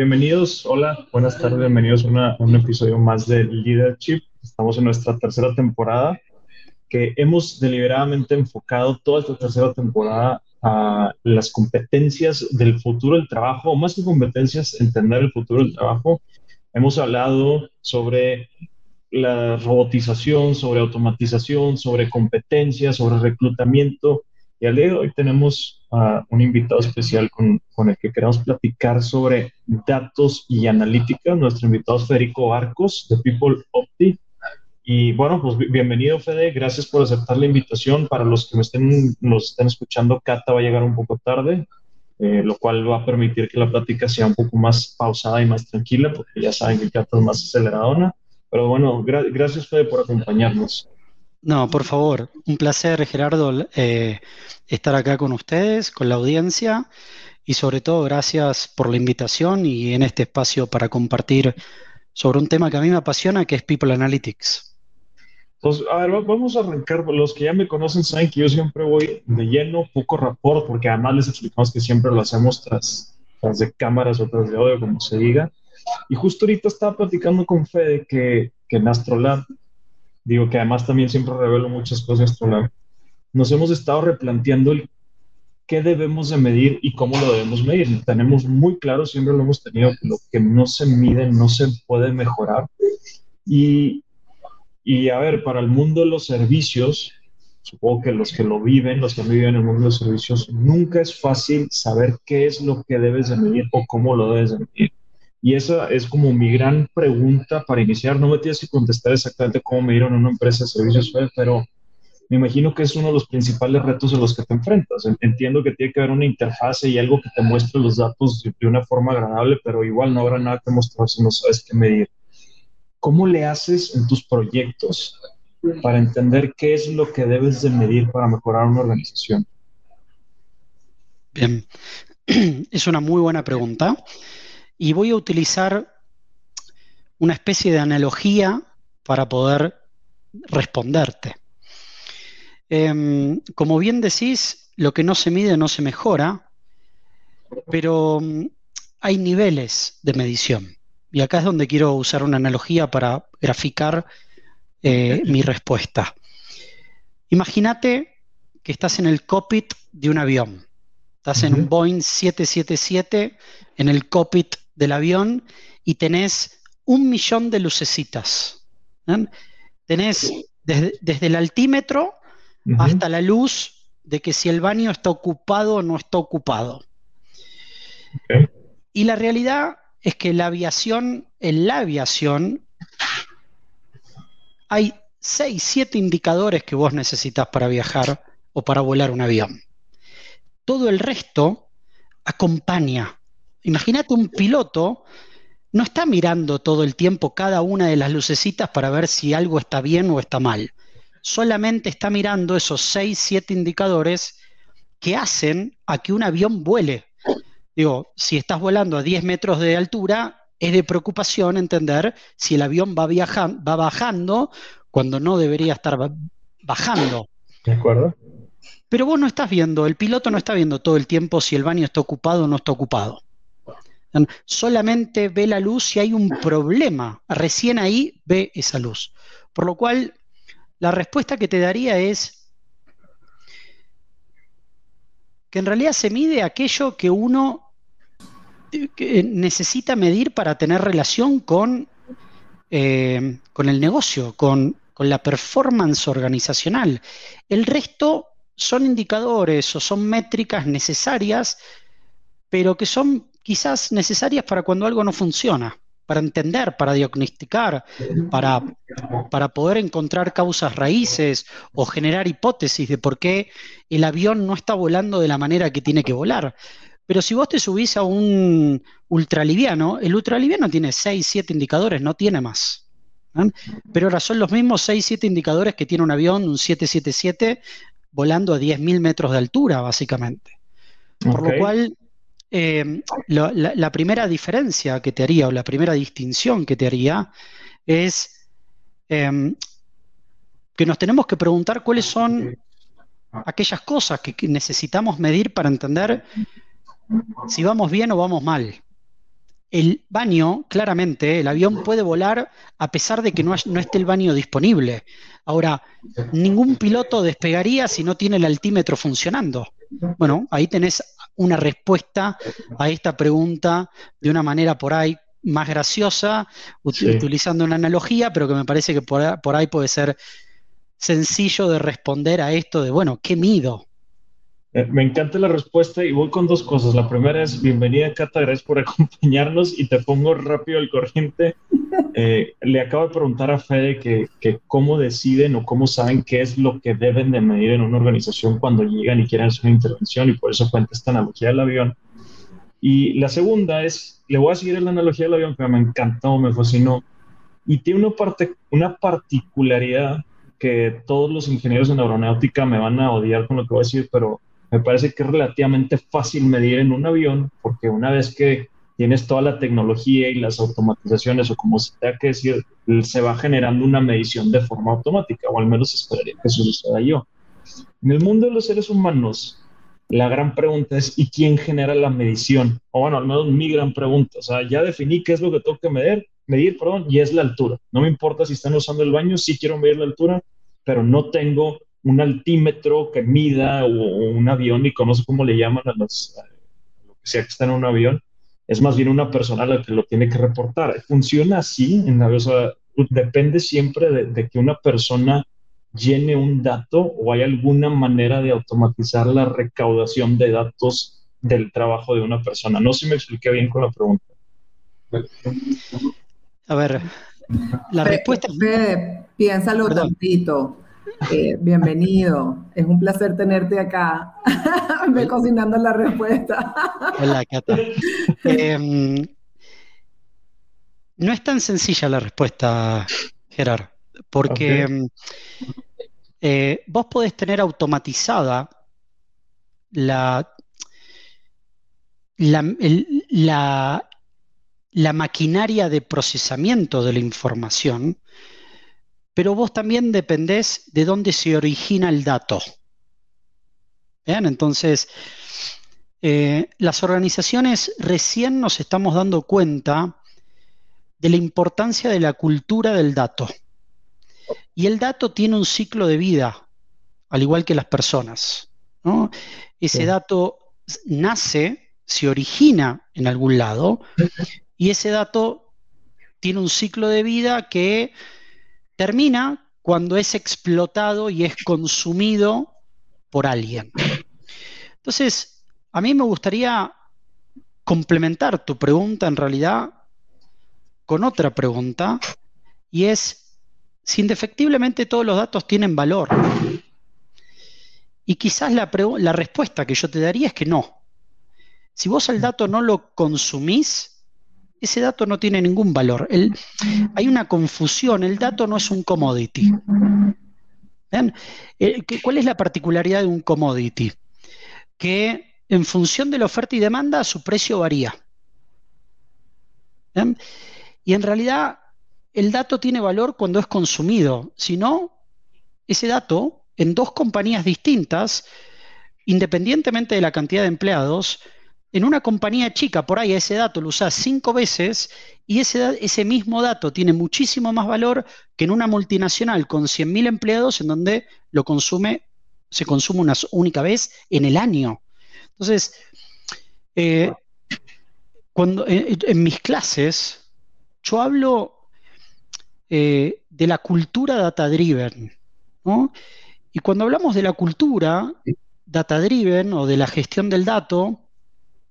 Bienvenidos, hola, buenas tardes, bienvenidos a, un episodio más de Leadership. Estamos en nuestra tercera temporada, que hemos deliberadamente enfocado toda esta tercera temporada a las competencias del futuro del trabajo, o más que competencias, entender el futuro del trabajo. Hemos hablado sobre la robotización, sobre automatización, sobre competencias, sobre reclutamiento. Y al día de hoy tenemos un invitado especial con, con, el que queremos platicar sobre datos y analítica. Nuestro invitado es Federico Arcos de People Opti. Y bueno, pues bienvenido Fede, gracias por aceptar la invitación. Para los que me estén, nos estén escuchando, Cata va a llegar un poco tarde, eh, lo cual va a permitir que la plática sea un poco más pausada y más tranquila, porque ya saben que Cata es más aceleradona. Pero bueno, gracias Fede por acompañarnos. No, por favor, un placer, Gerardo, eh, estar acá con ustedes, con la audiencia y sobre todo gracias por la invitación y en este espacio para compartir sobre un tema que a mí me apasiona, que es People Analytics. Pues, a ver, vamos a arrancar. Los que ya me conocen saben que yo siempre voy de lleno, poco rapport, porque además les explicamos que siempre lo hacemos tras, tras de cámaras o tras de audio, como se diga. Y justo ahorita estaba platicando con Fede que, que en Astrolab digo que además también siempre revelo muchas cosas, nos hemos estado replanteando el qué debemos de medir y cómo lo debemos medir. Tenemos muy claro, siempre lo hemos tenido, que lo que no se mide no se puede mejorar. Y, y a ver, para el mundo de los servicios, supongo que los que lo viven, los que viven en el mundo de los servicios, nunca es fácil saber qué es lo que debes de medir o cómo lo debes de medir. Y esa es como mi gran pregunta para iniciar. No me tienes que contestar exactamente cómo me dieron una empresa de servicios pero me imagino que es uno de los principales retos en los que te enfrentas. Entiendo que tiene que haber una interfase y algo que te muestre los datos de una forma agradable, pero igual no habrá nada que mostrar si no sabes qué medir. ¿Cómo le haces en tus proyectos para entender qué es lo que debes de medir para mejorar una organización? Bien, es una muy buena pregunta y voy a utilizar una especie de analogía para poder responderte. Em, como bien decís, lo que no se mide no se mejora, pero mm, hay niveles de medición. Y acá es donde quiero usar una analogía para graficar eh, mi respuesta. Imagínate que estás en el cockpit de un avión. Estás en un Boeing 777 en el cockpit del avión y tenés un millón de lucecitas. Tenés desde, el altímetro hasta la luz de que si el baño está ocupado o no está ocupado. Y la realidad es que la aviación, en la aviación, hay 6, 7 indicadores que vos necesitas para viajar o para volar un avión. Todo el resto acompaña Imagínate un piloto, no está mirando todo el tiempo cada una de las lucecitas para ver si algo está bien o está mal. Solamente está mirando esos 6, 7 indicadores que hacen a que un avión vuele. Digo, si estás volando a 10 metros de altura, es de preocupación entender si el avión va, viajando, va bajando cuando no debería estar bajando. ¿De acuerdo? Pero vos no estás viendo, el piloto no está viendo todo el tiempo si el baño está ocupado o no está ocupado. Solamente ve la luz si hay un problema. Recién ahí ve esa luz. Por lo cual, la respuesta que te daría es que en realidad se mide aquello que uno eh, necesita medir para tener relación con, eh, con el negocio, con, con la performance organizacional. El resto son indicadores o son métricas necesarias, pero que son quizás necesarias para cuando algo no funciona, para entender, para diagnosticar, para, para poder encontrar causas raíces o generar hipótesis de por qué el avión no está volando de la manera que tiene que volar. Pero si vos te subís a un ultraliviano, el ultraliviano tiene 6, 7 indicadores, no tiene más. Pero ahora son los mismos 6, 7 indicadores que tiene un avión, un 777, volando a 10.000 metros de altura, básicamente. Por lo cual, eh, la, primera diferencia que te haría o la primera distinción que te haría es em, que nos tenemos que preguntar cuáles son aquellas cosas que necesitamos medir para entender si vamos bien o vamos mal. el baño, claramente, el avión puede volar a pesar de que no, no, esté el baño disponible. Ahora, ningún piloto despegaría si no tiene el altímetro funcionando. Bueno, ahí tenés una respuesta a esta pregunta de una manera por ahí más graciosa, utilizando una analogía, pero que me parece que por ahí puede ser sencillo de responder a esto de, bueno, ¿qué mido? Eh, me encanta la respuesta y voy con dos cosas. La primera es, bienvenida Cata, gracias por acompañarnos y te pongo rápido el corriente. Eh, le acabo de preguntar a Fede que, que, cómo deciden o cómo saben qué es lo que deben de medir en una organización cuando llegan y quieren hacer una intervención y por eso cuenta esta analogía del avión. Y la segunda es, le voy a seguir la analogía del avión que me encantó, me fascinó y tiene una, parte, una particularidad que todos los ingenieros en aeronáutica me van a odiar con lo que voy a decir, pero me parece que es relativamente fácil medir en un avión, porque una vez que tienes toda la tecnología y las automatizaciones, o como se tenga que decir, se va generando una medición de forma automática, o al menos esperaría que eso suceda yo. En el mundo de los seres humanos, la gran pregunta es, ¿y quién genera la medición? O bueno, al menos mi gran pregunta. O sea, ya definí qué es lo que tengo que medir, medir, perdón, y es la altura. No me importa si están usando el baño, sí quiero medir la altura, pero no tengo un altímetro que mida o, un avión, y no sé cómo le llaman a, los, lo que sea que está en un avión, es más bien una persona la que lo tiene que reportar. Funciona así, en la, o depende siempre de, que una persona llene un dato o hay alguna manera de automatizar la recaudación de datos del trabajo de una persona. No sé si me expliqué bien con la pregunta. A ver, la respuesta... piénsalo un tantito. Eh, bienvenido, es un placer tenerte acá. Me cocinando la respuesta. Hola, Cata. Em, no es tan sencilla la respuesta, Gerard, porque em, eh, vos podés tener automatizada la, la, la maquinaria de procesamiento de la información pero vos también dependés de dónde se origina el dato. Entonces, eh, las organizaciones recién nos estamos dando cuenta de la importancia de la cultura del dato. Y el dato tiene un ciclo de vida, al igual que las personas. Ese dato nace, se origina en algún lado, y ese dato tiene un ciclo de vida que termina cuando es explotado y es consumido por alguien. Entonces, a mí me gustaría complementar tu pregunta en realidad con otra pregunta y es si indefectiblemente todos los datos tienen valor. Y quizás la, la respuesta que yo te daría es que no. Si vos el dato no lo consumís, ese dato no tiene ningún valor. hay una confusión, el dato no es un commodity. Eh, ¿Cuál es la particularidad de un commodity? Que en función de la oferta y demanda su precio varía. Y en realidad el dato tiene valor cuando es consumido. Si no, ese dato en dos compañías distintas, independientemente de la cantidad de empleados, en una compañía chica, por ahí ese dato lo usas cinco veces y ese, ese mismo dato tiene muchísimo más valor que en una multinacional con 100.000 empleados en donde lo consume, se consume una única vez en el año. Entonces, eh, cuando, en mis clases, yo hablo eh, de la cultura data-driven. Y cuando hablamos de la cultura data-driven o de la gestión del dato,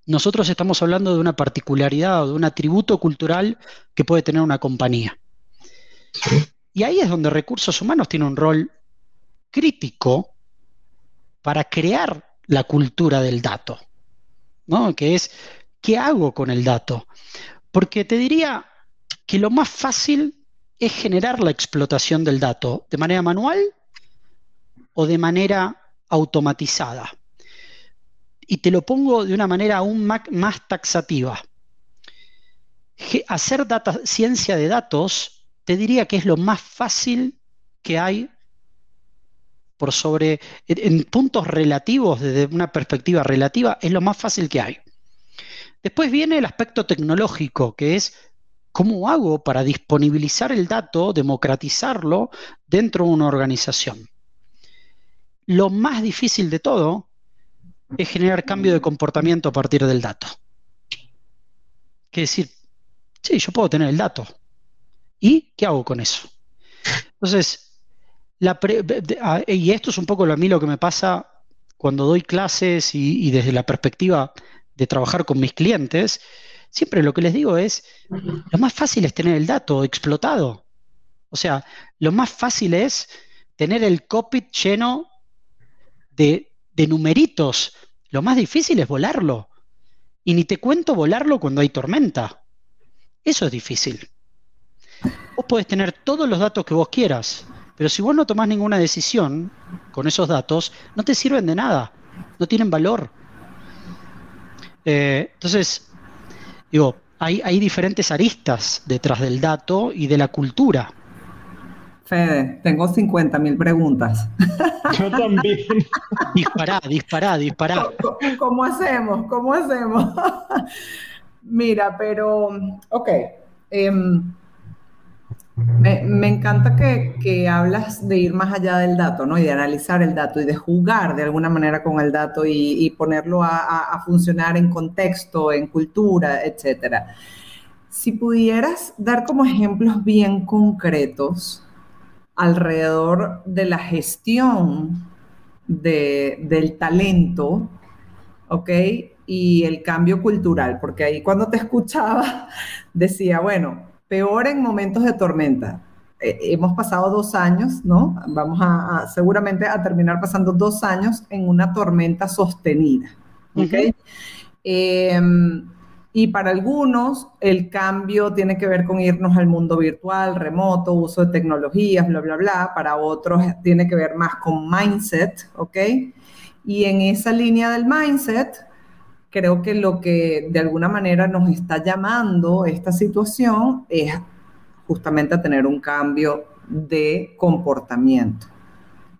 nosotros estamos hablando de una particularidad o de un atributo cultural que puede tener una compañía. Y ahí es donde recursos humanos tiene un rol crítico para crear la cultura del dato, ¿no? que es, ¿qué hago con el dato? Porque te diría que lo más fácil es generar la explotación del dato de manera manual o de manera automatizada y te lo pongo de una manera aún más taxativa. Hacer data, ciencia de datos, te diría que es lo más fácil que hay por sobre, en puntos relativos, desde una perspectiva relativa, es lo más fácil que hay. Después viene el aspecto tecnológico, que es cómo hago para disponibilizar el dato, democratizarlo dentro de una organización. Lo más difícil de todo es generar cambio de comportamiento a partir del dato. Que decir, sí, yo puedo tener el dato. ¿Y qué hago con eso? Entonces, y esto es un poco a mí lo que me pasa cuando doy clases y, desde la perspectiva de trabajar con mis clientes, siempre lo que les digo es, lo más fácil es tener el dato explotado. O sea, lo más fácil es tener el cockpit lleno de, de numeritos. Lo más difícil es volarlo. Y ni te cuento volarlo cuando hay tormenta. Eso es difícil. Vos podés tener todos los datos que vos quieras, pero si vos no tomás ninguna decisión con esos datos, no te sirven de nada, no tienen valor. Eh, entonces, digo, hay, hay diferentes aristas detrás del dato y de la cultura. Fede, tengo 50 mil preguntas. Yo también. dispará, dispará, dispará. ¿Cómo, hacemos? ¿Cómo hacemos? Mira, pero, ok. Em, me, encanta que, hablas de ir más allá del dato, ¿no? Y de analizar el dato y de jugar de alguna manera con el dato y, ponerlo a, funcionar en contexto, en cultura, etcétera. Si pudieras dar como ejemplos bien concretos alrededor de la gestión del talento, ¿ok? Y el cambio cultural, porque ahí cuando te escuchaba decía, bueno, peor en momentos de tormenta. Eh, hemos pasado dos años, ¿no? Vamos a, seguramente a terminar pasando dos años en una tormenta sostenida. ¿Ok? Em, y para algunos el cambio tiene que ver con irnos al mundo virtual, remoto, uso de tecnologías, bla, bla, bla. Para otros tiene que ver más con mindset, ¿ok? Y en esa línea del mindset, creo que lo que de alguna manera nos está llamando esta situación es justamente a tener un cambio de comportamiento.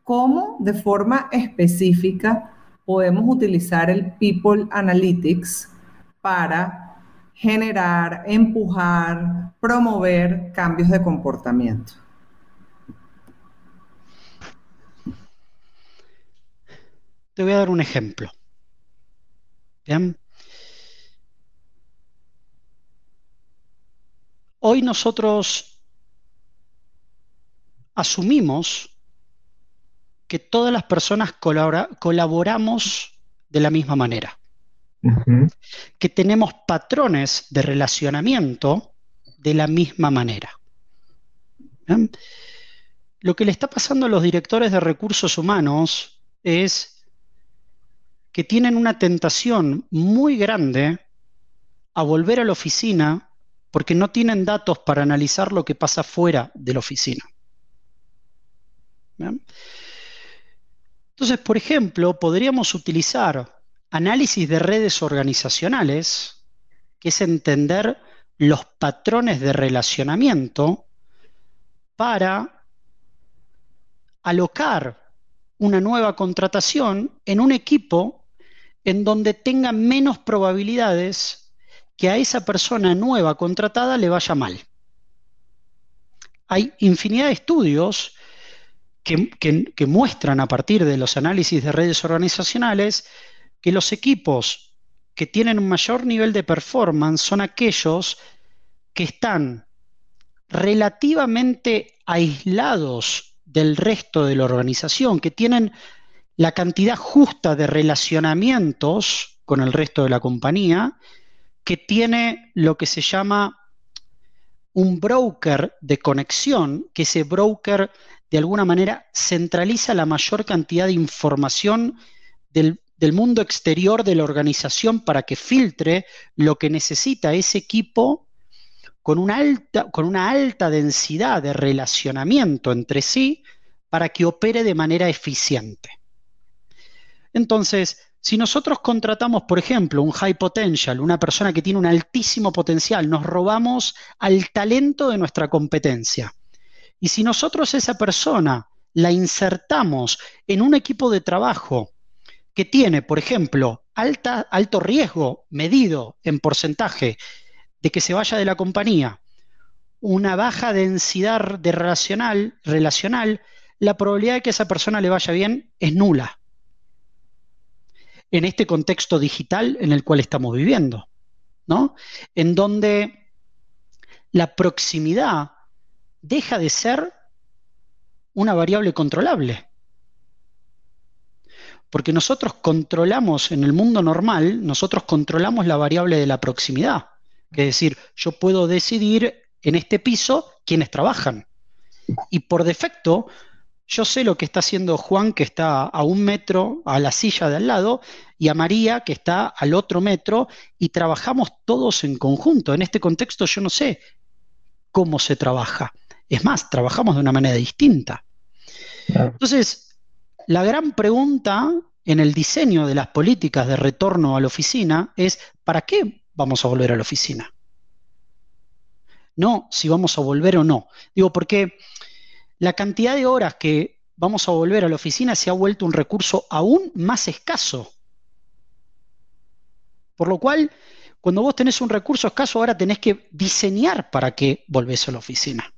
¿Cómo de forma específica podemos utilizar el People Analytics para generar, empujar, promover cambios de comportamiento? Te voy a dar un ejemplo. Hoy nosotros asumimos que todas las personas colaboramos de la misma manera, que tenemos patrones de relacionamiento de la misma manera. Lo que le está pasando a los directores de recursos humanos es que tienen una tentación muy grande a volver a la oficina porque no tienen datos para analizar lo que pasa fuera de la oficina. Entonces, por ejemplo, podríamos utilizar análisis de redes organizacionales, que es entender los patrones de relacionamiento para alocar una nueva contratación en un equipo en donde tenga menos probabilidades que a esa persona nueva contratada le vaya mal. Hay infinidad de estudios que, muestran a partir de los análisis de redes organizacionales que los equipos que tienen un mayor nivel de performance son aquellos que están relativamente aislados del resto de la organización, que tienen la cantidad justa de relacionamientos con el resto de la compañía que tiene lo que se llama un broker de conexión, que ese broker de alguna manera centraliza la mayor cantidad de información del, mundo exterior de la organización para que filtre lo que necesita ese equipo con una alta, con una alta densidad de relacionamiento entre sí para que opere de manera eficiente. Entonces, si nosotros contratamos, por ejemplo, un high potential, una persona que tiene un altísimo potencial, nos robamos al talento de nuestra competencia. Y si nosotros esa persona la insertamos en un equipo de trabajo que tiene, por ejemplo, alto riesgo medido en porcentaje de que se vaya de la compañía, una baja densidad de relacional, la probabilidad de que esa persona le vaya bien es nula. En este contexto digital en el cual estamos viviendo, ¿no? En donde la proximidad deja de ser una variable controlable. Porque nosotros controlamos en el mundo normal, nosotros controlamos la variable de la proximidad. Es decir, yo puedo decidir en este piso quiénes trabajan. Y por defecto, yo sé lo que está haciendo Juan, que está a un metro a la silla de al lado, y a María, que está al otro metro, y trabajamos todos en conjunto. En este contexto yo no sé cómo se trabaja. Es más, trabajamos de una manera distinta. Entonces, la gran pregunta en el diseño de las políticas de retorno a la oficina es, ¿para qué vamos a volver a la oficina? No si vamos a volver o no. Digo, porque la cantidad de horas que vamos a volver a la oficina se ha vuelto un recurso aún más escaso. Por lo cual, cuando vos tenés un recurso escaso, ahora tenés que diseñar para qué volvés a la oficina.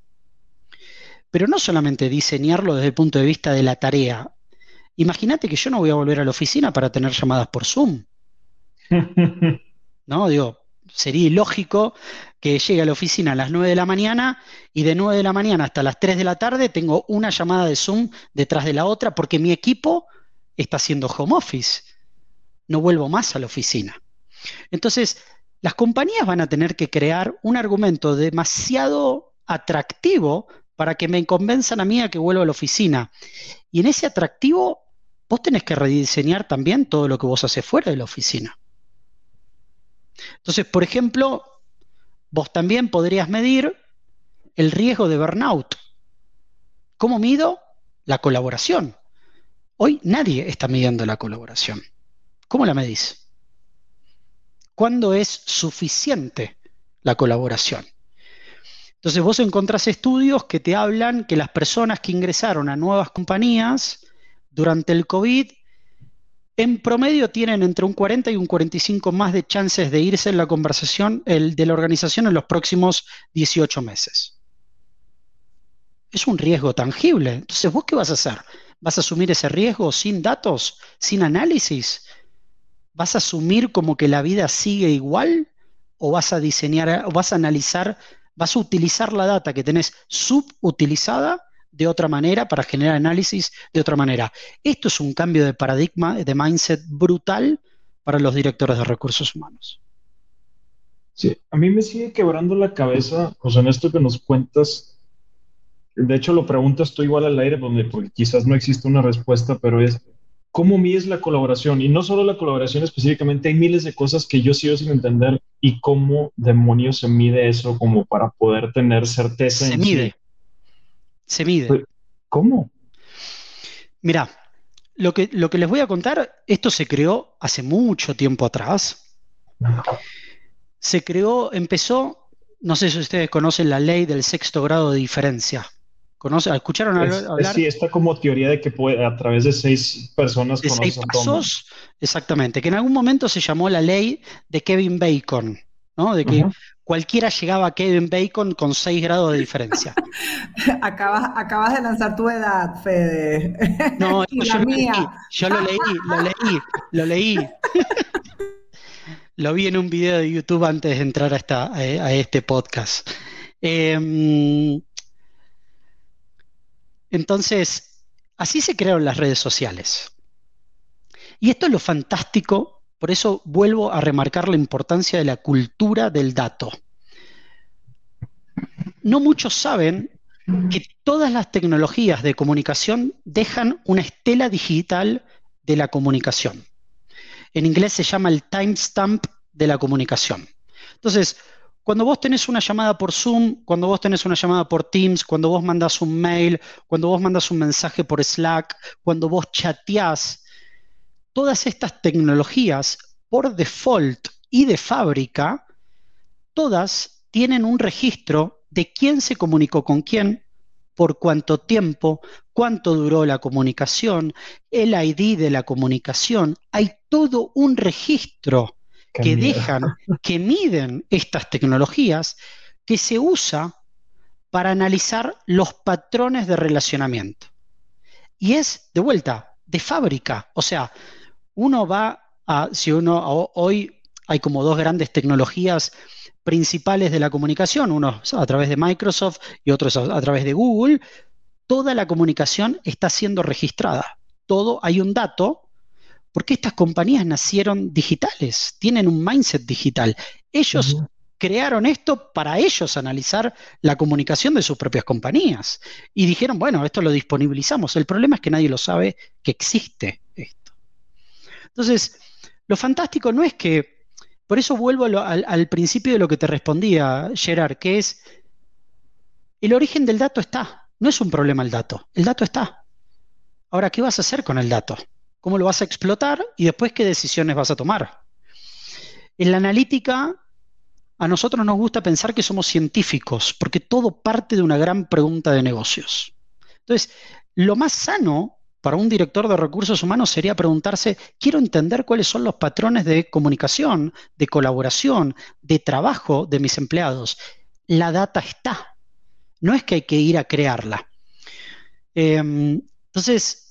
Pero no solamente diseñarlo desde el punto de vista de la tarea. Imagínate que yo no voy a volver a la oficina para tener llamadas por Zoom. no, digo, sería ilógico que llegue a la oficina a las 9 de la mañana y de 9 de la mañana hasta las 3 de la tarde tengo una llamada de Zoom detrás de la otra porque mi equipo está haciendo home office. No vuelvo más a la oficina. Entonces, las compañías van a tener que crear un argumento demasiado atractivo para que me convenzan a mí a que vuelva a la oficina. Y en ese atractivo, vos tenés que rediseñar también todo lo que vos haces fuera de la oficina. Entonces, por ejemplo, vos también podrías medir el riesgo de burnout. ¿Cómo mido? La colaboración. Hoy nadie está midiendo la colaboración. ¿Cómo la medís? ¿Cuándo es suficiente la colaboración? Entonces vos encontrás estudios que te hablan que las personas que ingresaron a nuevas compañías durante el COVID en promedio tienen entre un 40 y un 45 más de chances de irse en la conversación de la organización en los próximos 18 meses. Es un riesgo tangible. Entonces, ¿vos qué vas a hacer? ¿Vas a asumir ese riesgo sin datos, sin análisis? ¿Vas a asumir como que la vida sigue igual? ¿O vas a diseñar, o vas a analizar vas a utilizar la data que tenés subutilizada de otra manera para generar análisis de otra manera. Esto es un cambio de paradigma, de mindset brutal para los directores de recursos humanos. Sí, a mí me sigue quebrando la cabeza, sea, en esto que nos cuentas, de hecho lo preguntas tú igual al aire, porque quizás no existe una respuesta, pero es, ¿cómo mides la colaboración? Y no solo la colaboración específicamente, hay miles de cosas que yo sigo sin entender y cómo demonios se mide eso como para poder tener certeza. Se mide. Se mide. Pues, ¿Cómo? Mira, lo que, lo que les voy a contar, esto se creó hace mucho tiempo atrás. Se creó, empezó, no sé si ustedes conocen la ley del sexto grado de diferencia. ¿Escucharon hablar? sí, está como teoría de que puede, a través de seis personas de seis pasos, exactamente, que en algún momento se llamó la ley de Kevin Bacon, ¿no? De que cualquiera llegaba a Kevin Bacon con seis grados de diferencia. acabas, acabas de lanzar tu edad, Fede. No, yo, mía. yo lo leí, lo leí, lo leí. lo vi en un video de YouTube antes de entrar a, esta, a este podcast. Eh, entonces, así se crearon las redes sociales. Y esto es lo fantástico, por eso vuelvo a remarcar la importancia de la cultura del dato. No muchos saben que todas las tecnologías de comunicación dejan una estela digital de la comunicación. En inglés se llama el timestamp de la comunicación. Entonces, cuando vos tenés una llamada por Zoom, cuando vos tenés una llamada por Teams, cuando vos mandás un mail, cuando vos mandas un mensaje por Slack, cuando vos chateás, todas estas tecnologías por default y de fábrica, todas tienen un registro de quién se comunicó con quién, por cuánto tiempo, cuánto duró la comunicación, el ID de la comunicación. Hay todo un registro que dejan, que miden estas tecnologías, que se usa para analizar los patrones de relacionamiento. Y es, de vuelta, de fábrica. O sea, uno va a, si uno, hoy hay como dos grandes tecnologías principales de la comunicación, uno a través de Microsoft y otros a través de Google, toda la comunicación está siendo registrada. Todo, hay un dato, porque estas compañías nacieron digitales, tienen un mindset digital. Ellos crearon esto para ellos analizar la comunicación de sus propias compañías. Y dijeron, bueno, esto lo disponibilizamos. El problema es que nadie lo sabe que existe esto. Entonces, lo fantástico no es que por eso vuelvo al, principio de lo que te respondía, Gerard, que es, el origen del dato está, no es un problema el dato, el dato está. Ahora, ¿qué vas a hacer con el dato? ¿Cómo lo vas a explotar? Y después, ¿qué decisiones vas a tomar? En la analítica, a nosotros nos gusta pensar que somos científicos, porque todo parte de una gran pregunta de negocios. Entonces, lo más sano para un director de recursos humanos sería preguntarse, quiero entender cuáles son los patrones de comunicación, de colaboración, de trabajo de mis empleados. La data está. No es que hay que ir a crearla. Em, entonces,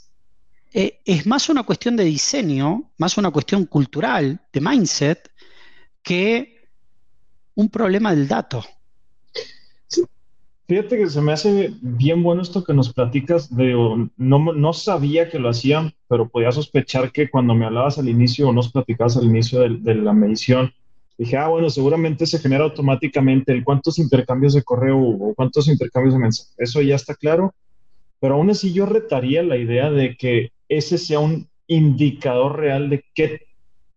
eh, es más una cuestión de diseño, más una cuestión cultural, de mindset, que un problema del dato. Fíjate que se me hace bien bueno esto que nos platicas. De, no, no sabía que lo hacían, pero podía sospechar que cuando me hablabas al inicio o nos platicabas al inicio de, la medición, dije, ah, bueno, seguramente se genera automáticamente el cuántos intercambios de correo o cuántos intercambios de mensaje. Eso ya está claro. Pero aún así yo retaría la idea de que ese sea un indicador real de qué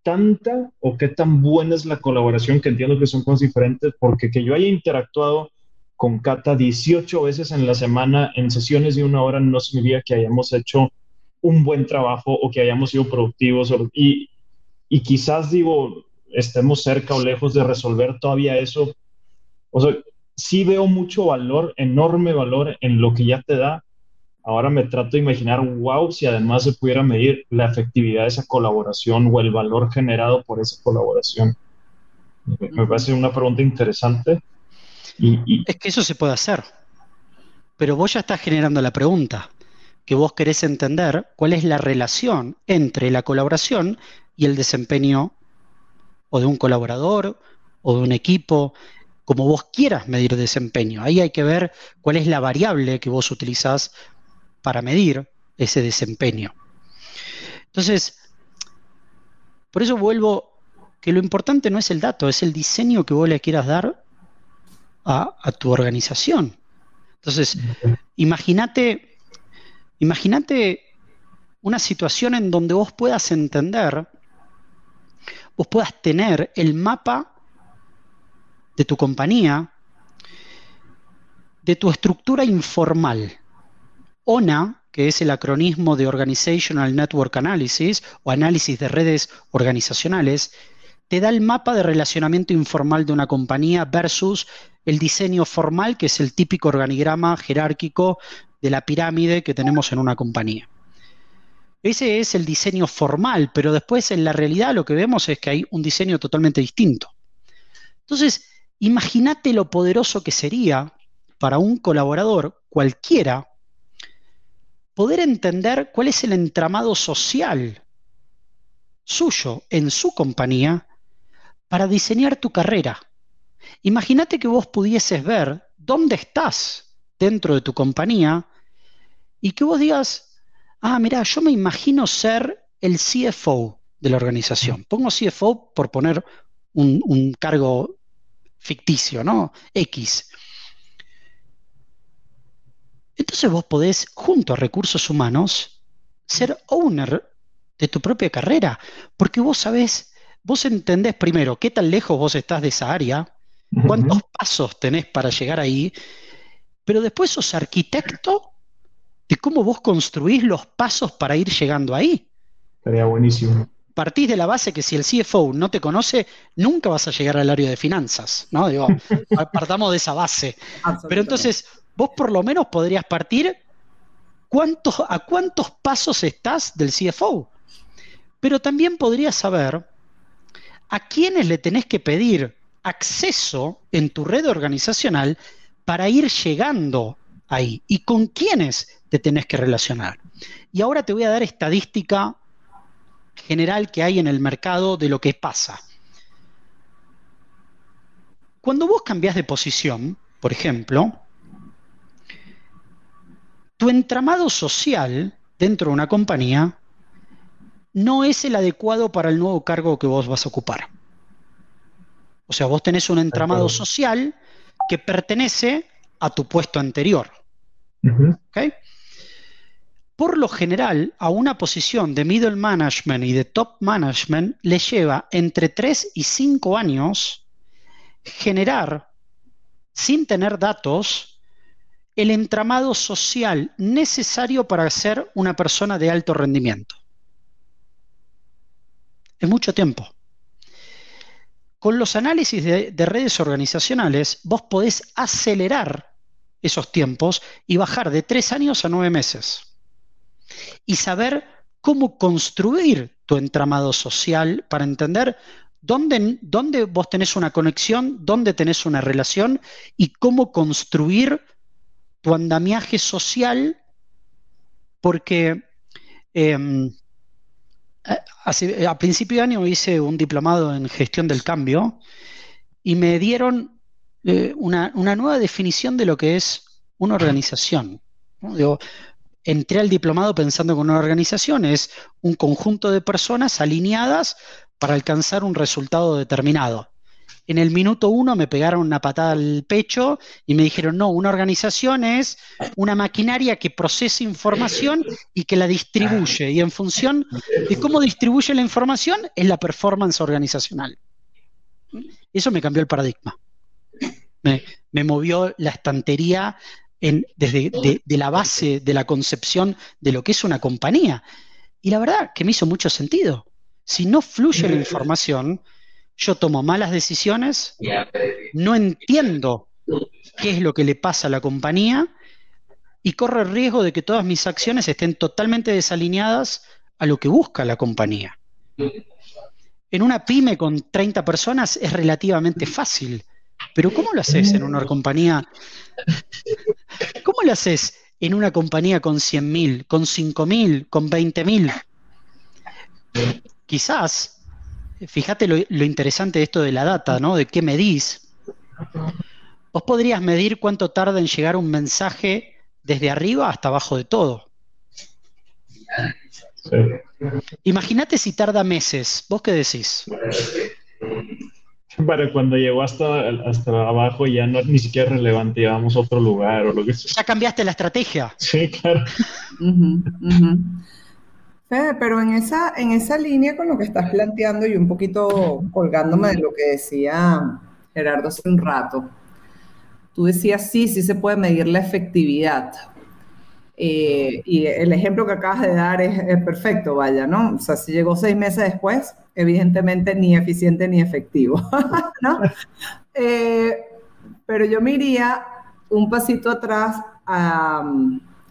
tanta o qué tan buena es la colaboración, que entiendo que son cosas diferentes, porque que yo haya interactuado con Cata 18 veces en la semana en sesiones de una hora no significa que hayamos hecho un buen trabajo o que hayamos sido productivos y, y quizás digo, estemos cerca o lejos de resolver todavía eso. O sea, sí veo mucho valor, enorme valor en lo que ya te da. Ahora me trato de imaginar, wow, si además se pudiera medir la efectividad de esa colaboración o el valor generado por esa colaboración. Me parece una pregunta interesante. Es que eso se puede hacer. Pero vos ya estás generando la pregunta, que vos querés entender cuál es la relación entre la colaboración y el desempeño o de un colaborador o de un equipo, como vos quieras medir desempeño. Ahí hay que ver cuál es la variable que vos utilizás para medir ese desempeño. Entonces, por eso vuelvo que lo importante no es el dato, es el diseño que vos le quieras dar a, tu organización. Entonces, imagínate, imagínate una situación en donde vos puedas entender, vos puedas tener el mapa de tu compañía, de tu estructura informal. ONA, que es el acronismo de Organizational Network Analysis o análisis de redes organizacionales, te da el mapa de relacionamiento informal de una compañía versus el diseño formal, que es el típico organigrama jerárquico de la pirámide que tenemos en una compañía. Ese es el diseño formal, pero después en la realidad lo que vemos es que hay un diseño totalmente distinto. Entonces, imagínate lo poderoso que sería para un colaborador cualquiera poder entender cuál es el entramado social suyo en su compañía para diseñar tu carrera. Imagínate que vos pudieses ver dónde estás dentro de tu compañía y que vos digas, ah, mira, yo me imagino ser el CFO de la organización. Pongo CFO por poner un, un cargo ficticio, ¿no? X. Entonces vos podés, junto a recursos humanos, ser owner de tu propia carrera, porque vos sabés vos entendés primero qué tan lejos vos estás de esa área, cuántos pasos tenés para llegar ahí, pero después sos arquitecto de cómo vos construís los pasos para ir llegando ahí. Sería buenísimo. Partís de la base que si el CFO no te conoce, nunca vas a llegar al área de finanzas, ¿no? Digo, partamos de esa base. Pero entonces, vos por lo menos podrías partir cuántos, a cuántos pasos estás del CFO. Pero también podrías saber a quiénes le tenés que pedir acceso en tu red organizacional para ir llegando ahí y con quiénes te tenés que relacionar. Y ahora te voy a dar estadística general que hay en el mercado de lo que pasa. Cuando vos cambias de posición, por ejemplo, tu entramado social dentro de una compañía no es el adecuado para el nuevo cargo que vos vas a ocupar. O sea, vos tenés un entramado social que pertenece a tu puesto anterior. Por lo general, a una posición de middle management y de top management le lleva entre 3 y 5 años generar, sin tener datos, el entramado social necesario para ser una persona de alto rendimiento. Es mucho tiempo. Con los análisis de, de, redes organizacionales, vos podés acelerar esos tiempos y bajar de tres años a nueve meses. Y saber cómo construir tu entramado social para entender dónde, dónde vos tenés una conexión, dónde tenés una relación y cómo construir tu andamiaje social, porque em, a principio de año hice un diplomado en gestión del cambio y me dieron eh, una, nueva definición de lo que es una organización. entré al diplomado pensando que una organización es un conjunto de personas alineadas para alcanzar un resultado determinado en el minuto uno me pegaron una patada al pecho y me dijeron, no, una organización es una maquinaria que procesa información y que la distribuye. Y en función de cómo distribuye la información es la performance organizacional. Eso me cambió el paradigma. Me, movió la estantería desde de la base de la concepción de lo que es una compañía. Y la verdad que me hizo mucho sentido. Si no fluye la información, yo tomo malas decisiones, no entiendo qué es lo que le pasa a la compañía y corro el riesgo de que todas mis acciones estén totalmente desalineadas a lo que busca la compañía. En una pyme con 30 personas es relativamente fácil, pero ¿cómo lo haces en una compañía? ¿Cómo lo haces en una compañía con 100.000, con 5.000, con 20.000? Quizás fíjate lo, interesante de esto de la data, ¿no? De qué medís. Vos podrías medir cuánto tarda en llegar un mensaje desde arriba hasta abajo de todo. Imagínate si tarda meses. ¿Vos qué decís? Para cuando llegó hasta, hasta abajo ya no ni siquiera relevante, llevamos a otro lugar o lo que sea. Ya cambiaste la estrategia. Sí, claro pero en esa, en esa línea con lo que estás planteando y un poquito colgándome de lo que decía Gerardo hace un rato, tú decías, sí, sí se puede medir la efectividad. Eh, y el ejemplo que acabas de dar es, perfecto, vaya, ¿no? O sea, si llegó seis meses después, evidentemente ni eficiente ni efectivo, ¿no? Eh, pero yo me iría un pasito atrás a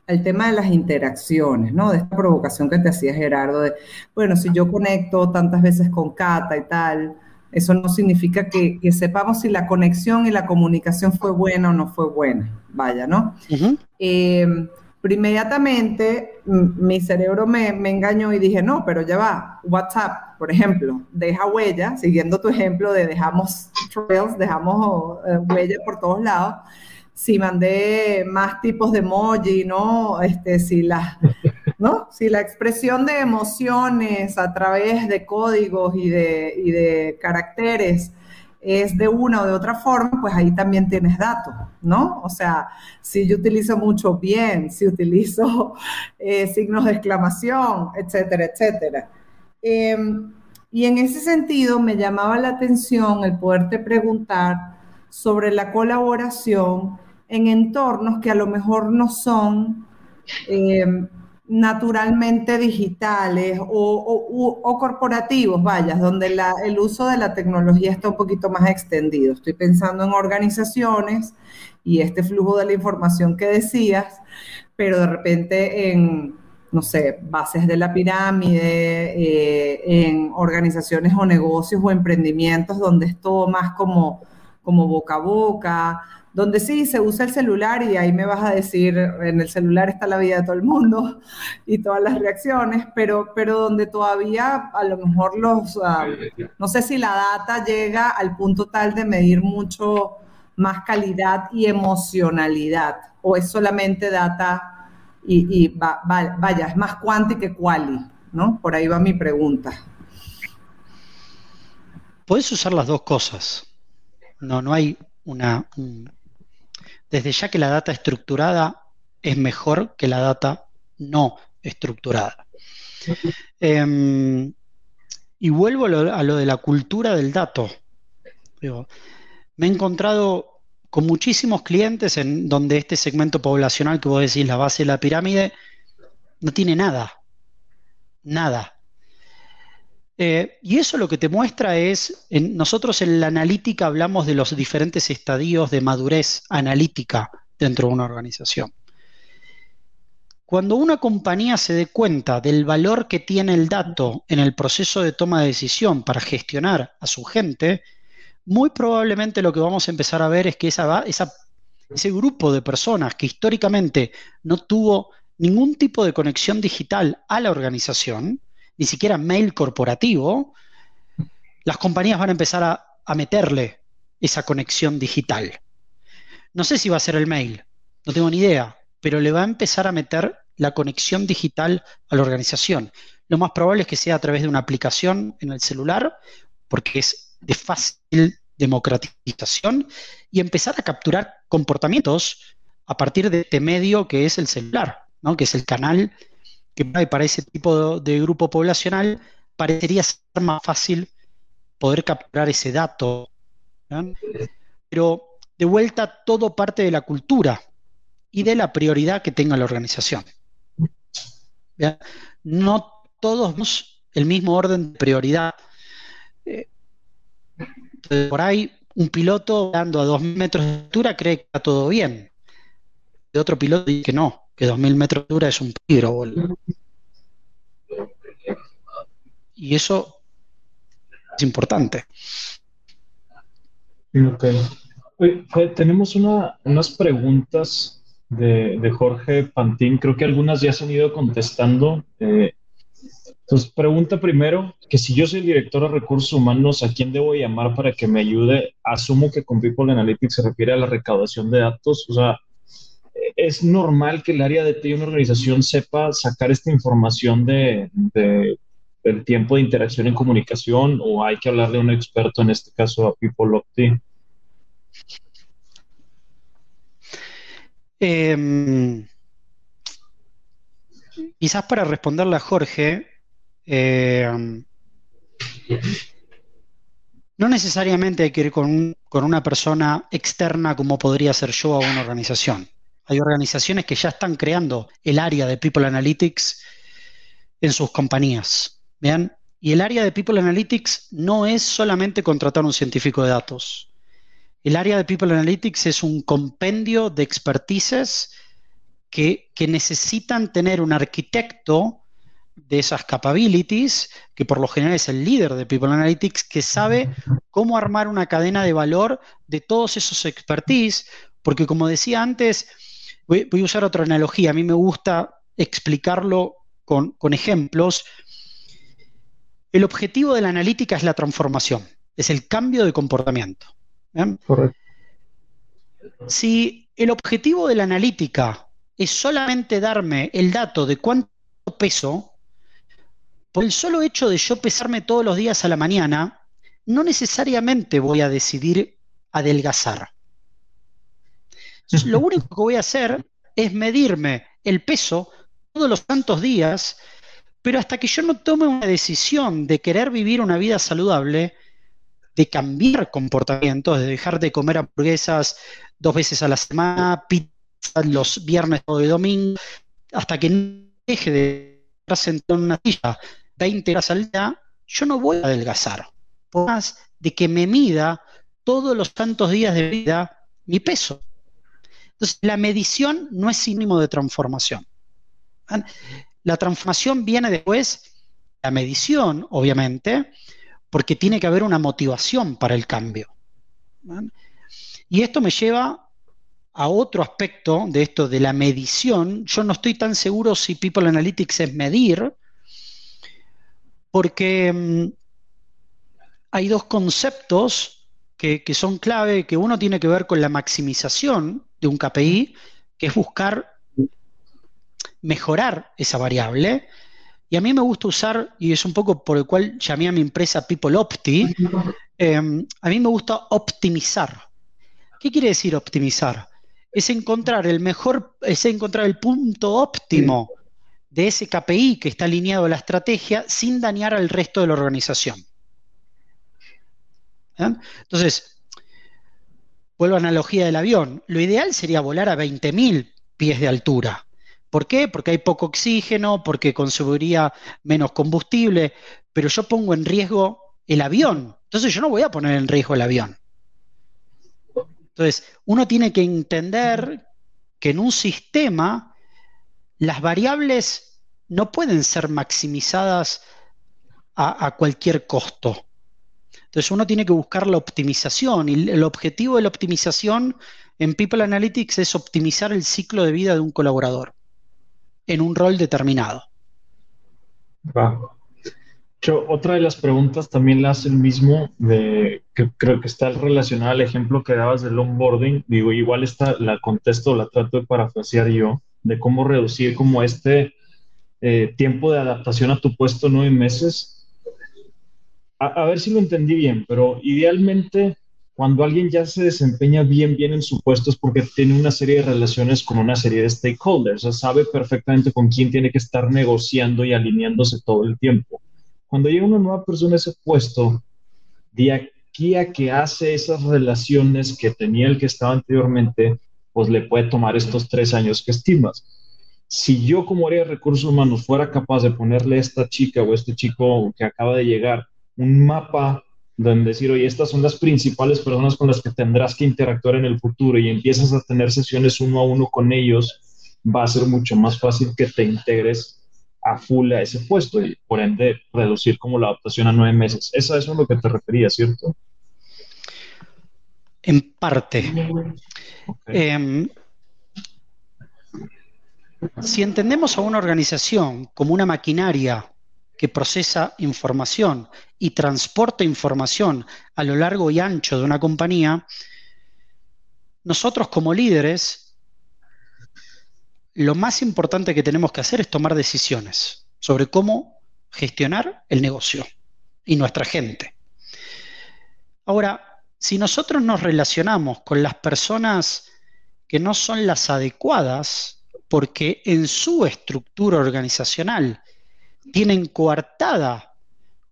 el tema de las interacciones, ¿no? De esta provocación que te hacía Gerardo, de, bueno, si yo conecto tantas veces con Cata y tal, eso no significa que, sepamos si la conexión y la comunicación fue buena o no fue buena, vaya, ¿no? Eh, pero inmediatamente mi cerebro me, engañó y dije, no, pero ya va, WhatsApp, por ejemplo, deja huella, siguiendo tu ejemplo de dejamos trails, dejamos eh, huella por todos lados si mandé más tipos de emoji, ¿no? Este, si la, ¿no? Si la expresión de emociones a través de códigos y de, y de caracteres es de una o de otra forma, pues ahí también tienes datos, ¿no? O sea, si yo utilizo mucho bien, si utilizo eh, signos de exclamación, etcétera, etcétera. Em, y en ese sentido me llamaba la atención el poderte preguntar sobre la colaboración en entornos que a lo mejor no son eh, naturalmente digitales o, corporativos, vayas, donde el uso de la tecnología está un poquito más extendido. Estoy pensando en organizaciones y este flujo de la información que decías, pero de repente en, no sé, bases de la pirámide, eh, en organizaciones o negocios o emprendimientos donde es todo más como, como boca a boca, donde sí se usa el celular y ahí me vas a decir, en el celular está la vida de todo el mundo y todas las reacciones, pero, pero donde todavía a lo mejor los, ah, no sé si la data llega al punto tal de medir mucho más calidad y emocionalidad, o es solamente data y, vaya, es más cuanti que quali, ¿no? Por ahí va mi pregunta. Puedes usar las dos cosas. No, no hay una, desde ya que la data estructurada es mejor que la data no estructurada. Em, y vuelvo a lo, de la cultura del dato. me he encontrado con muchísimos clientes en donde este segmento poblacional que vos decís, la base de la pirámide, no tiene nada. Nada. Eh, y eso lo que te muestra es, nosotros en la analítica hablamos de los diferentes estadios de madurez analítica dentro de una organización. Cuando una compañía se dé cuenta del valor que tiene el dato en el proceso de toma de decisión para gestionar a su gente, muy probablemente lo que vamos a empezar a ver es que ese grupo de personas que históricamente no tuvo ningún tipo de conexión digital a la organización, ni siquiera mail corporativo, las compañías van a empezar a, meterle esa conexión digital. No sé si va a ser el mail, no tengo ni idea, pero le va a empezar a meter la conexión digital a la organización. Lo más probable es que sea a través de una aplicación en el celular, porque es de fácil democratización, y empezar a capturar comportamientos a partir de este medio que es el celular, ¿no? que es el canal que para ese tipo de, grupo poblacional parecería ser más fácil poder capturar ese dato. Pero de vuelta todo parte de la cultura y de la prioridad que tenga la organización. No todos el mismo orden de prioridad. Eh, por ahí, un piloto dando a 2.000 metros de altura cree que está todo bien. De otro piloto dice que no, que 2.000 metros de altura es un peligro. Y eso es importante. tenemos unas preguntas de, Jorge Pantín, creo que algunas ya se han ido contestando. Eh, entonces, pregunta primero que si yo soy el director de recursos humanos, ¿a quién debo llamar para que me ayude? Asumo que con People Analytics se refiere a la recaudación de datos. O sea, es normal que el área de TI una organización sepa sacar esta información de, del tiempo de interacción en comunicación o hay que hablarle a un experto, en este caso a People em, quizás para responderle a Jorge, em, no necesariamente hay que ir con, con, una persona externa como podría ser yo a una organización. Hay organizaciones que ya están creando el área de People Analytics en sus compañías. ¿Vean? Y el área de People Analytics no es solamente contratar un científico de datos. El área de People Analytics es un compendio de expertices que, que necesitan tener un arquitecto de esas capabilities, que por lo general es el líder de People Analytics, que sabe cómo armar una cadena de valor de todos esos expertise, porque como decía antes, Voy, a usar otra analogía. A mí me gusta explicarlo con, ejemplos. El objetivo de la analítica es la transformación, es el cambio de comportamiento. Correcto. Si el objetivo de la analítica es solamente darme el dato de cuánto peso, por el solo hecho de yo pesarme todos los días a la mañana, no necesariamente voy a decidir adelgazar. Lo único que voy a hacer es medirme el peso todos los tantos días, pero hasta que yo no tome una decisión de querer vivir una vida saludable, de cambiar comportamientos, de dejar de comer hamburguesas dos veces a la semana, pizza los viernes o de domingo, hasta que no deje de estar sentado en una silla 20 horas al día, yo no voy a adelgazar. Por más de que me mida todos los tantos días de vida mi peso. Entonces, la medición no es sinónimo de transformación. La transformación viene después, la medición, obviamente, porque tiene que haber una motivación para el cambio. Y esto me lleva a otro aspecto de esto de la medición. Yo no estoy tan seguro si People Analytics es medir, porque mm, hay dos conceptos que, que, son clave, que uno tiene que ver con la maximización de un KPI, que es buscar mejorar esa variable. Y a mí me gusta usar, y es un poco por el cual llamé a mi empresa People Opti, em, a mí me gusta optimizar. ¿Qué quiere decir optimizar? Es encontrar el mejor, es encontrar el punto óptimo de ese KPI que está alineado a la estrategia sin dañar al resto de la organización. Entonces, vuelvo a analogía del avión. Lo ideal sería volar a 20.000 pies de altura. ¿Por qué? Porque hay poco oxígeno, porque consumiría menos combustible, pero yo pongo en riesgo el avión. Entonces yo no voy a poner en riesgo el avión. Entonces, uno tiene que entender que en un sistema las variables no pueden ser maximizadas a cualquier costo. Entonces uno tiene que buscar la optimización y el objetivo de la optimización en People Analytics es optimizar el ciclo de vida de un colaborador en un rol determinado. Yo, otra de las preguntas también la hace el mismo, que creo que está relacionada al ejemplo que dabas del onboarding. Digo, igual esta la contesto, la trato de parafrasear yo, de cómo reducir como este eh, tiempo de adaptación a tu puesto nueve meses. A, ver si lo entendí bien, pero idealmente cuando alguien ya se desempeña bien, bien en su puesto es porque tiene una serie de relaciones con una serie de stakeholders, o sea, sabe perfectamente con quién tiene que estar negociando y alineándose todo el tiempo. Cuando llega una nueva persona a ese puesto, de aquí a que hace esas relaciones que tenía el que estaba anteriormente, pues le puede tomar estos tres años que estimas. Si yo como área de recursos humanos fuera capaz de ponerle a esta chica o este chico que acaba de llegar un mapa donde decir, oye, estas son las principales personas con las que tendrás que interactuar en el futuro y empiezas a tener sesiones uno a uno con ellos, va a ser mucho más fácil que te integres a full a ese puesto y por ende reducir como la adaptación a nueve meses. Eso es a lo que te refería, ¿cierto? En parte. Em, si entendemos a una organización como una maquinaria que procesa información y transporta información a lo largo y ancho de una compañía, nosotros como líderes, lo más importante que tenemos que hacer es tomar decisiones sobre cómo gestionar el negocio y nuestra gente. Ahora, si nosotros nos relacionamos con las personas que no son las adecuadas, porque en su estructura organizacional tienen coartada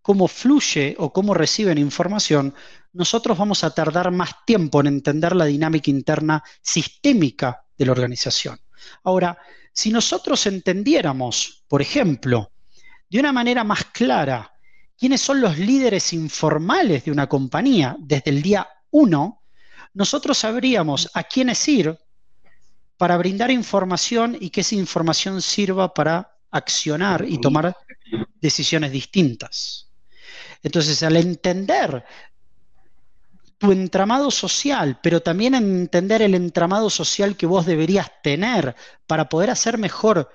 cómo fluye o cómo reciben información, nosotros vamos a tardar más tiempo en entender la dinámica interna sistémica de la organización. Ahora, si nosotros entendiéramos, por ejemplo, de una manera más clara quiénes son los líderes informales de una compañía desde el día 1, nosotros sabríamos a quiénes ir para brindar información y que esa información sirva para accionar y tomar decisiones distintas. Entonces, al entender tu entramado social, pero también entender el entramado social que vos deberías tener para poder hacer mejor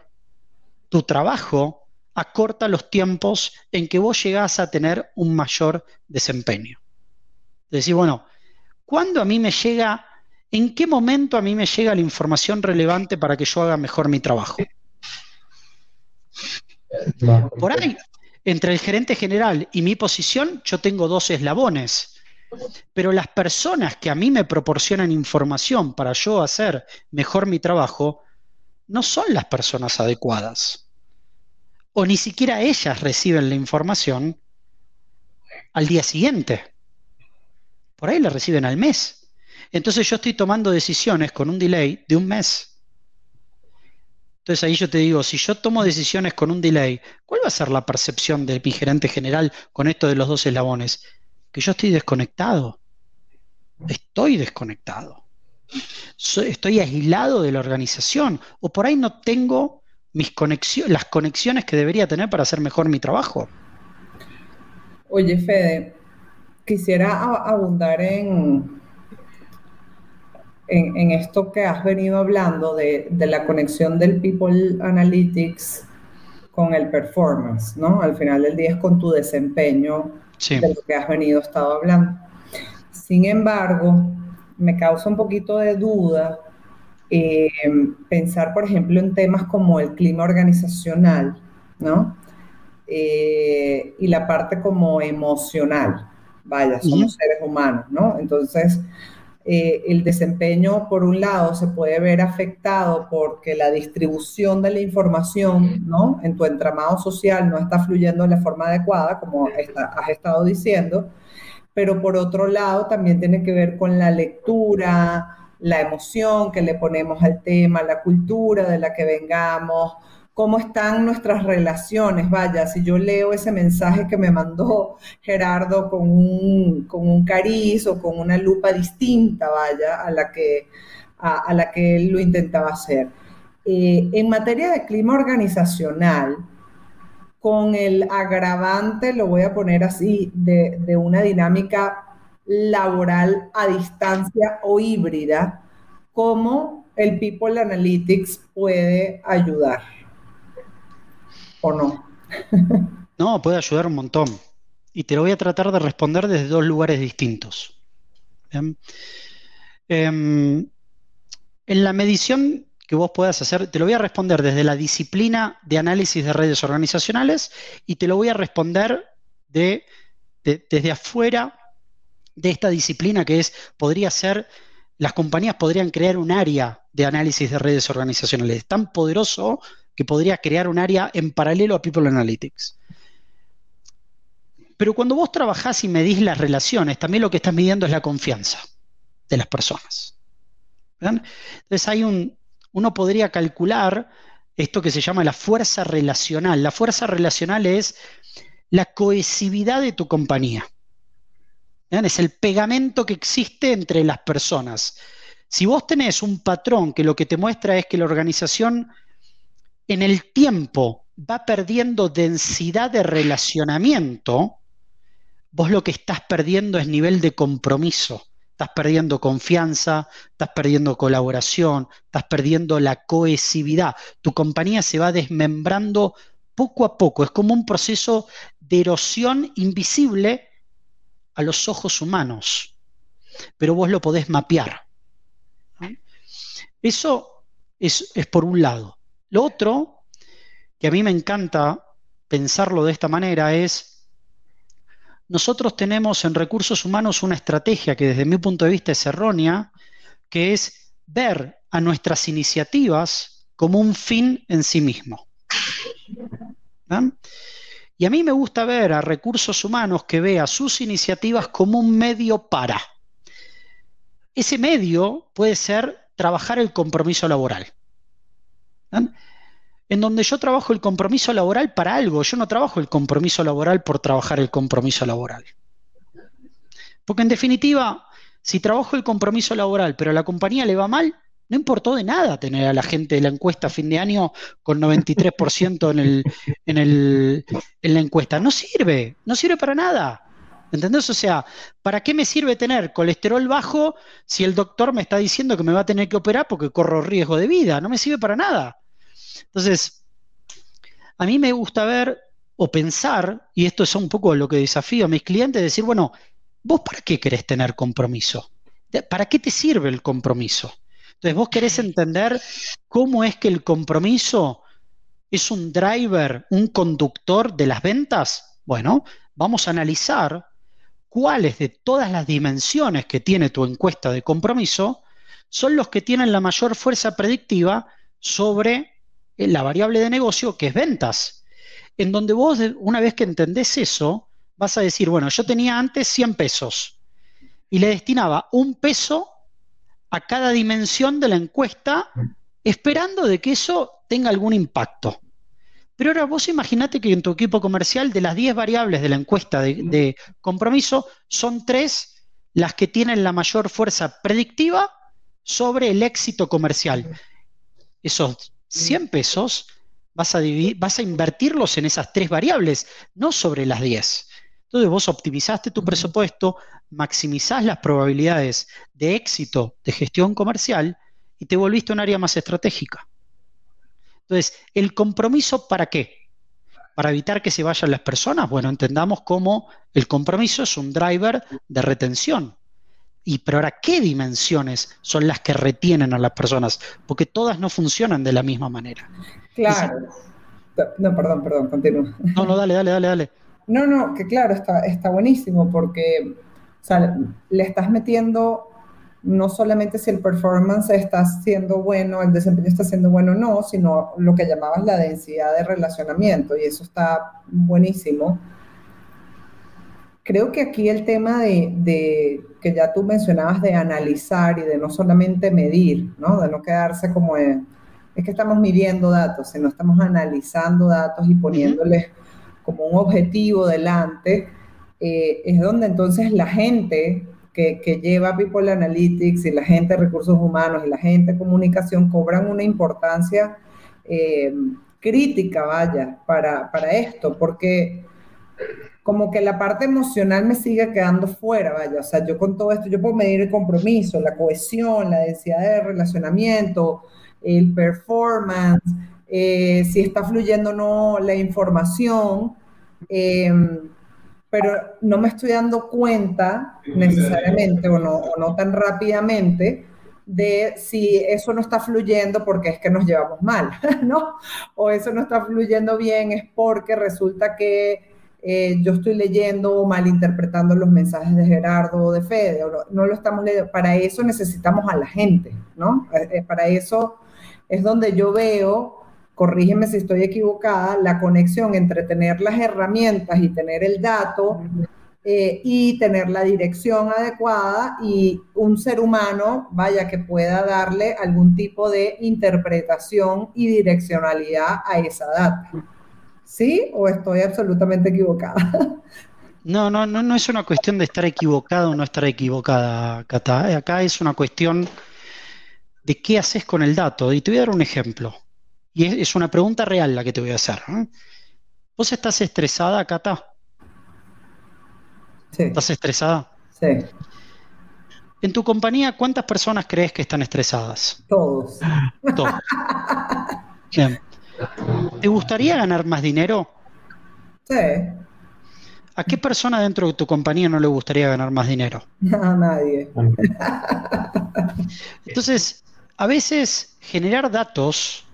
tu trabajo, acorta los tiempos en que vos llegás a tener un mayor desempeño. Es decir, bueno, ¿cuándo a mí me llega, en qué momento a mí me llega la información relevante para que yo haga mejor mi trabajo? Por ahí, entre el gerente general y mi posición, yo tengo dos eslabones. Pero las personas que a mí me proporcionan información para yo hacer mejor mi trabajo, no son las personas adecuadas. O ni siquiera ellas reciben la información al día siguiente. Por ahí la reciben al mes. Entonces yo estoy tomando decisiones con un delay de un mes. Entonces ahí yo te digo, si yo tomo decisiones con un delay, ¿cuál va a ser la percepción de mi gerente general con esto de los dos eslabones? Que yo estoy desconectado. Estoy desconectado. estoy aislado de la organización. O por ahí no tengo mis conexiones, las conexiones que debería tener para hacer mejor mi trabajo. Oye, Fede, quisiera abundar en, en, esto que has venido hablando de, la conexión del People Analytics con el performance, ¿no? Al final del día es con tu desempeño de lo que has venido estado hablando. Sin embargo, me causa un poquito de duda eh, pensar, por ejemplo, en temas como el clima organizacional, ¿no? Eh, y la parte como emocional. Vaya, somos seres humanos, ¿no? Entonces, eh, el desempeño, por un lado, se puede ver afectado porque la distribución de la información ¿no? en tu entramado social no está fluyendo de la forma adecuada, como has estado diciendo, pero por otro lado también tiene que ver con la lectura, la emoción que le ponemos al tema, la cultura de la que vengamos, cómo están nuestras relaciones. Vaya, si yo leo ese mensaje que me mandó Gerardo con un, con un cariz o con una lupa distinta, vaya, a la que, a, la que él lo intentaba hacer. Eh, en materia de clima organizacional, con el agravante, lo voy a poner así, de, de una dinámica laboral a distancia o híbrida, ¿cómo el People Analytics puede ayudar? ¿O no? no, puede ayudar un montón. Y te lo voy a tratar de responder desde dos lugares distintos. Em, en la medición que vos puedas hacer, te lo voy a responder desde la disciplina de análisis de redes organizacionales y te lo voy a responder de, desde afuera de esta disciplina que es, podría ser, las compañías podrían crear un área de análisis de redes organizacionales, tan poderoso que podría crear un área en paralelo a People Analytics. Pero cuando vos trabajás y medís las relaciones, también lo que estás midiendo es la confianza de las personas. Entonces hay un, uno podría calcular esto que se llama la fuerza relacional. La fuerza relacional es la cohesividad de tu compañía. Es el pegamento que existe entre las personas. Si vos tenés un patrón que lo que te muestra es que la organización en el tiempo va perdiendo densidad de relacionamiento, vos lo que estás perdiendo es nivel de compromiso. Estás perdiendo confianza, estás perdiendo colaboración, estás perdiendo la cohesividad. Tu compañía se va desmembrando poco a poco. Es como un proceso de erosión invisible a los ojos humanos, pero vos lo podés mapear. Eso es, por un lado. Lo otro, que a mí me encanta pensarlo de esta manera, es, nosotros tenemos en recursos humanos una estrategia que desde mi punto de vista es errónea, que es ver a nuestras iniciativas como un fin en sí mismo. Y a mí me gusta ver a recursos humanos que vea sus iniciativas como un medio para. Ese medio puede ser trabajar el compromiso laboral. En donde yo trabajo el compromiso laboral para algo, yo no trabajo el compromiso laboral por trabajar el compromiso laboral. Porque en definitiva, si trabajo el compromiso laboral pero a la compañía le va mal, no importó de nada tener a la gente de la encuesta a fin de año con 93% en, el, en, el, en la encuesta. No sirve, no sirve para nada. ¿Entendés? O sea, ¿para qué me sirve tener colesterol bajo si el doctor me está diciendo que me va a tener que operar porque corro riesgo de vida? No me sirve para nada. Entonces, a mí me gusta ver o pensar, y esto es un poco lo que desafío a mis clientes, decir, bueno, ¿vos para qué querés tener compromiso? ¿Para qué te sirve el compromiso? Entonces, vos querés entender cómo es que el compromiso es un driver, un conductor de las ventas. Bueno, vamos a analizar cuáles de todas las dimensiones que tiene tu encuesta de compromiso son los que tienen la mayor fuerza predictiva sobre la variable de negocio que es ventas. En donde vos, una vez que entendés eso, vas a decir, bueno, yo tenía antes 100 pesos y le destinaba un peso a cada dimensión de la encuesta, esperando de que eso tenga algún impacto. Pero ahora vos imaginate que en tu equipo comercial de las 10 variables de la encuesta de, compromiso son tres las que tienen la mayor fuerza predictiva sobre el éxito comercial. Esos 100 pesos vas a, vas a invertirlos en esas tres variables, no sobre las 10. Entonces vos optimizaste tu presupuesto, maximizás las probabilidades de éxito de gestión comercial y te volviste un área más estratégica. Entonces, ¿el compromiso para qué? Para evitar que se vayan las personas. Bueno, entendamos cómo el compromiso es un driver de retención. Y pero ahora, ¿qué dimensiones son las que retienen a las personas? Porque todas no funcionan de la misma manera. Claro. no, perdón, perdón, continúa. No, no, dale, dale, dale, dale. No, no, que claro, está, está buenísimo porque le estás metiendo no solamente si el performance está siendo bueno, el desempeño está siendo bueno o no, sino lo que llamabas la densidad de relacionamiento, y eso está buenísimo. Creo que aquí el tema de, que ya tú mencionabas de analizar y de no solamente medir, ¿no? de no quedarse como en, es que estamos midiendo datos, sino estamos analizando datos y poniéndoles como un objetivo delante, eh, es donde entonces la gente que, lleva People Analytics y la gente de recursos humanos y la gente de comunicación cobran una importancia eh, crítica, vaya, para, para esto, porque como que la parte emocional me sigue quedando fuera, vaya, o sea, yo con todo esto, yo puedo medir el compromiso, la cohesión, la densidad de relacionamiento, el performance, eh, si está fluyendo o no la información, eh, pero no me estoy dando cuenta necesariamente o no, o no tan rápidamente de si eso no está fluyendo porque es que nos llevamos mal, ¿no? O eso no está fluyendo bien es porque resulta que eh, yo estoy leyendo o malinterpretando los mensajes de Gerardo o de Fede, o no, lo estamos leyendo. Para eso necesitamos a la gente, ¿no? Eh, eh, para eso es donde yo veo corrígeme si estoy equivocada, la conexión entre tener las herramientas y tener el dato eh, y tener la dirección adecuada y un ser humano, vaya, que pueda darle algún tipo de interpretación y direccionalidad a esa data. ¿Sí? ¿O estoy absolutamente equivocada? No, no, no, no es una cuestión de estar equivocado o no estar equivocada, Cata. Acá es una cuestión de qué haces con el dato. Y te voy a dar un ejemplo. Y es, una pregunta real la que te voy a hacer. ¿eh? ¿Vos estás estresada, Cata? Sí. ¿Estás estresada? Sí. En tu compañía, ¿cuántas personas crees que están estresadas? Todos. Todos. Bien. ¿Te gustaría ganar más dinero? Sí. ¿A qué persona dentro de tu compañía no le gustaría ganar más dinero? A nadie. Entonces, a veces generar datos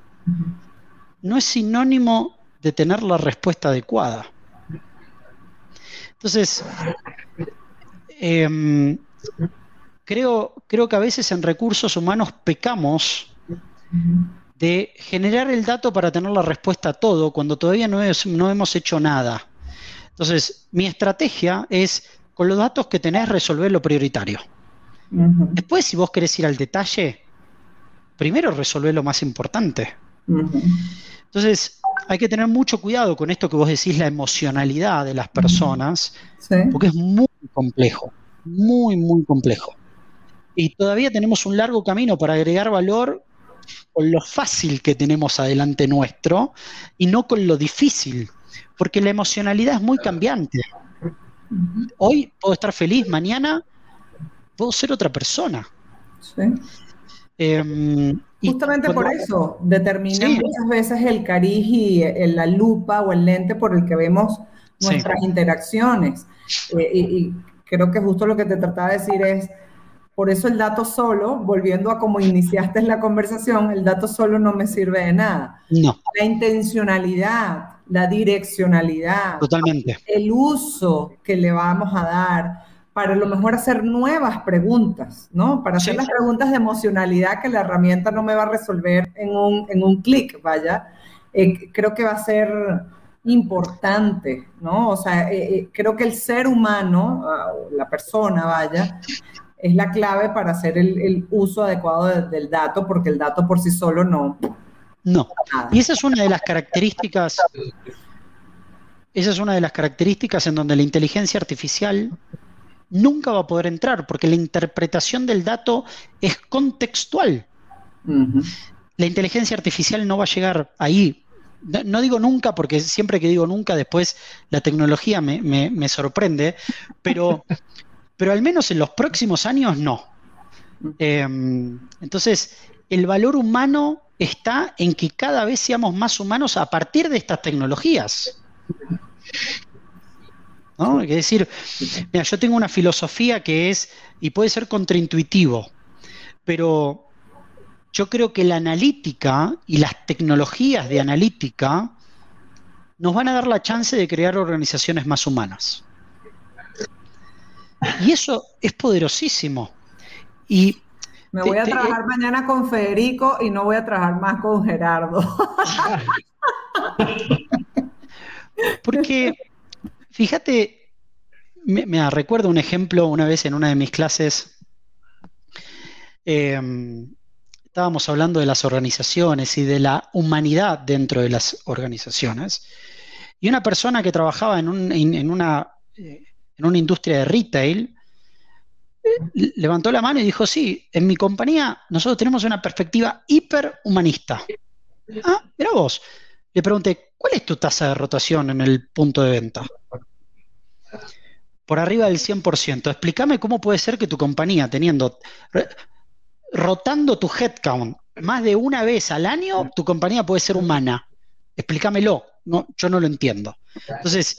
no es sinónimo de tener la respuesta adecuada. Entonces, em, creo, creo que a veces en recursos humanos pecamos de generar el dato para tener la respuesta a todo cuando todavía no, no hemos hecho nada. Entonces, mi estrategia es, con los datos que tenés, resolver lo prioritario. Después, si vos querés ir al detalle, primero resolver lo más importante. Entonces, hay que tener mucho cuidado con esto que vos decís, la emocionalidad de las personas, porque es muy complejo, muy, muy complejo. Y todavía tenemos un largo camino para agregar valor con lo fácil que tenemos adelante nuestro y no con lo difícil, porque la emocionalidad es muy cambiante. Hoy puedo estar feliz, mañana puedo ser otra persona. Sí. Em, Justamente por eso, determina muchas veces el cariz y la lupa o el lente por el que vemos nuestras interacciones. Eh, y, creo que justo lo que te trataba de decir es, por eso el dato solo, volviendo a como iniciaste la conversación, el dato solo no me sirve de nada. No. La intencionalidad, la direccionalidad, Totalmente. el uso que le vamos a dar, para a lo mejor hacer nuevas preguntas, ¿no? Para hacer las preguntas de emocionalidad que la herramienta no me va a resolver en un, en un clic, vaya. Eh, creo que va a ser importante, ¿no? O sea, eh, eh, creo que el ser humano, ah, la persona, vaya, es la clave para hacer el, uso adecuado del dato, porque el dato por sí solo no, No. Y esa es una de las características, esa es una de las características en donde la inteligencia artificial nunca va a poder entrar, porque la interpretación del dato es contextual. La inteligencia artificial no va a llegar ahí. No, digo nunca, porque siempre que digo nunca, después la tecnología me, sorprende, pero, pero al menos en los próximos años no. Em, entonces, el valor humano está en que cada vez seamos más humanos a partir de estas tecnologías. ¿No? Es decir, mira, yo tengo una filosofía que es, y puede ser contraintuitivo, pero yo creo que la analítica y las tecnologías de analítica nos van a dar la chance de crear organizaciones más humanas. Y eso es poderosísimo. Y me voy a trabajar mañana con Federico y no voy a trabajar más con Gerardo. Porque, fíjate, me, recuerdo un ejemplo una vez en una de mis clases. Em, estábamos hablando de las organizaciones y de la humanidad dentro de las organizaciones. Y una persona que trabajaba en, una, eh, en una industria de retail levantó la mano y dijo, sí, en mi compañía nosotros tenemos una perspectiva hiperhumanista. Ah, mira vos. Le pregunté, ¿cuál es tu tasa de rotación en el punto de venta? Por arriba del 100%. Explícame cómo puede ser que tu compañía, teniendo, rotando tu headcount más de una vez al año, tu compañía puede ser humana. Explícamelo. No, yo no lo entiendo. Entonces,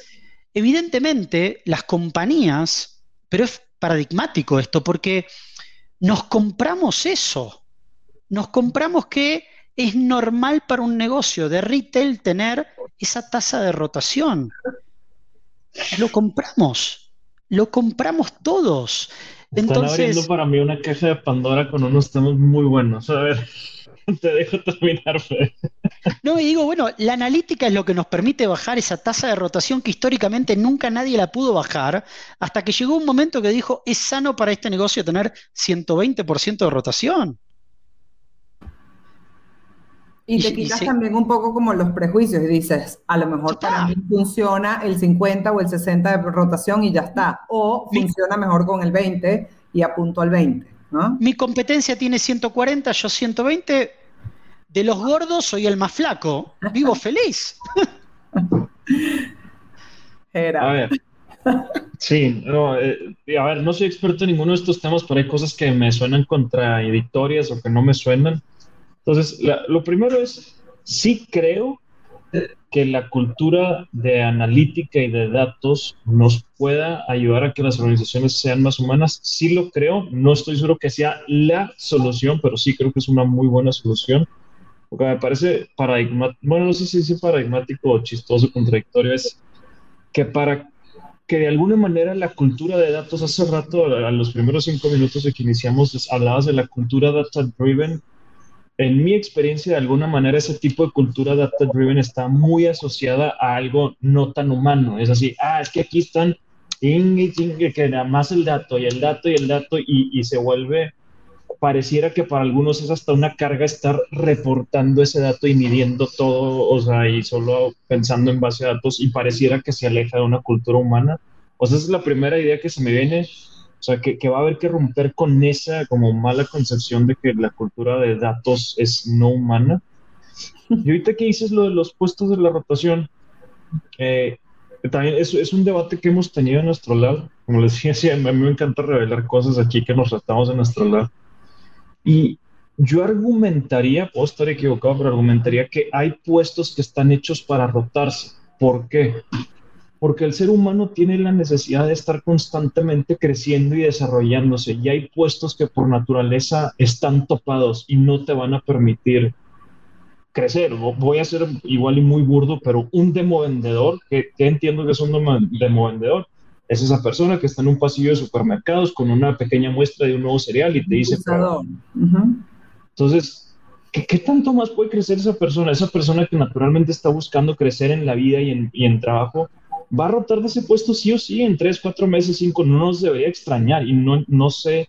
evidentemente, las compañías, pero es paradigmático esto, porque nos compramos eso. Nos compramos que es normal para un negocio de retail tener esa tasa de rotación. Lo compramos, lo compramos todos. Están abriendo para mí una caja de Pandora con unos temas muy buenos. A ver, te dejo terminar, Fede. No, y digo, bueno, la analítica es lo que nos permite bajar esa tasa de rotación que históricamente nunca nadie la pudo bajar, hasta que llegó un momento que dijo, es sano para este negocio tener 120% de rotación. Y te quitas también un poco como los prejuicios y dices, a lo mejor para mí funciona el 50 o el 60 de rotación y ya está. O funciona mejor con el 20 y apunto al 20. ¿no? Mi competencia tiene 140, yo 120, de los gordos soy el más flaco. Vivo feliz. Era. A ver. Sí, no, eh, a ver, no soy experto en ninguno de estos temas, pero hay cosas que me suenan contradictorias o que no me suenan. Entonces, lo primero es, sí creo que la cultura de analítica y de datos nos pueda ayudar a que las organizaciones sean más humanas. Sí lo creo, no estoy seguro que sea la solución, pero sí creo que es una muy buena solución porque me parece paradigmático, bueno, no sé si es paradigmático o chistoso, contradictorio, es que para que de alguna manera la cultura de datos, hace rato, a, los primeros cinco minutos de que iniciamos, hablabas de la cultura data-driven. En mi experiencia, de alguna manera, ese tipo de cultura data-driven está muy asociada a algo no tan humano. Es así, ah, es que aquí están, que nada más el dato y el dato y el dato, y, y se vuelve pareciera que para algunos es hasta una carga estar reportando ese dato y midiendo todo, o sea, y solo pensando en base a datos y pareciera que se aleja de una cultura humana. O sea, esa es la primera idea que se me viene, o sea, que, que va a haber que romper con esa como mala concepción de que la cultura de datos es no humana. Y ahorita que dices lo de los puestos de la rotación, eh, también es, es, un debate que hemos tenido en nuestro lado. Como les decía, a mí me encanta revelar cosas aquí que nos tratamos en nuestro lado. Y yo argumentaría, puedo estar equivocado, pero argumentaría que hay puestos que están hechos para rotarse. ¿Por qué? Porque el ser humano tiene la necesidad de estar constantemente creciendo y desarrollándose. Y hay puestos que por naturaleza están topados y no te van a permitir crecer. Voy a ser igual y muy burdo, pero un demo vendedor, que, entiendo que es un demo vendedor, es esa persona que está en un pasillo de supermercados con una pequeña muestra de un nuevo cereal y te dice... Entonces, ¿qué, tanto más puede crecer esa persona? Esa persona que naturalmente está buscando crecer en la vida y en, y en trabajo, va a rotar de ese puesto sí o sí en tres, cuatro meses, cinco, no nos debería extrañar y no, no sé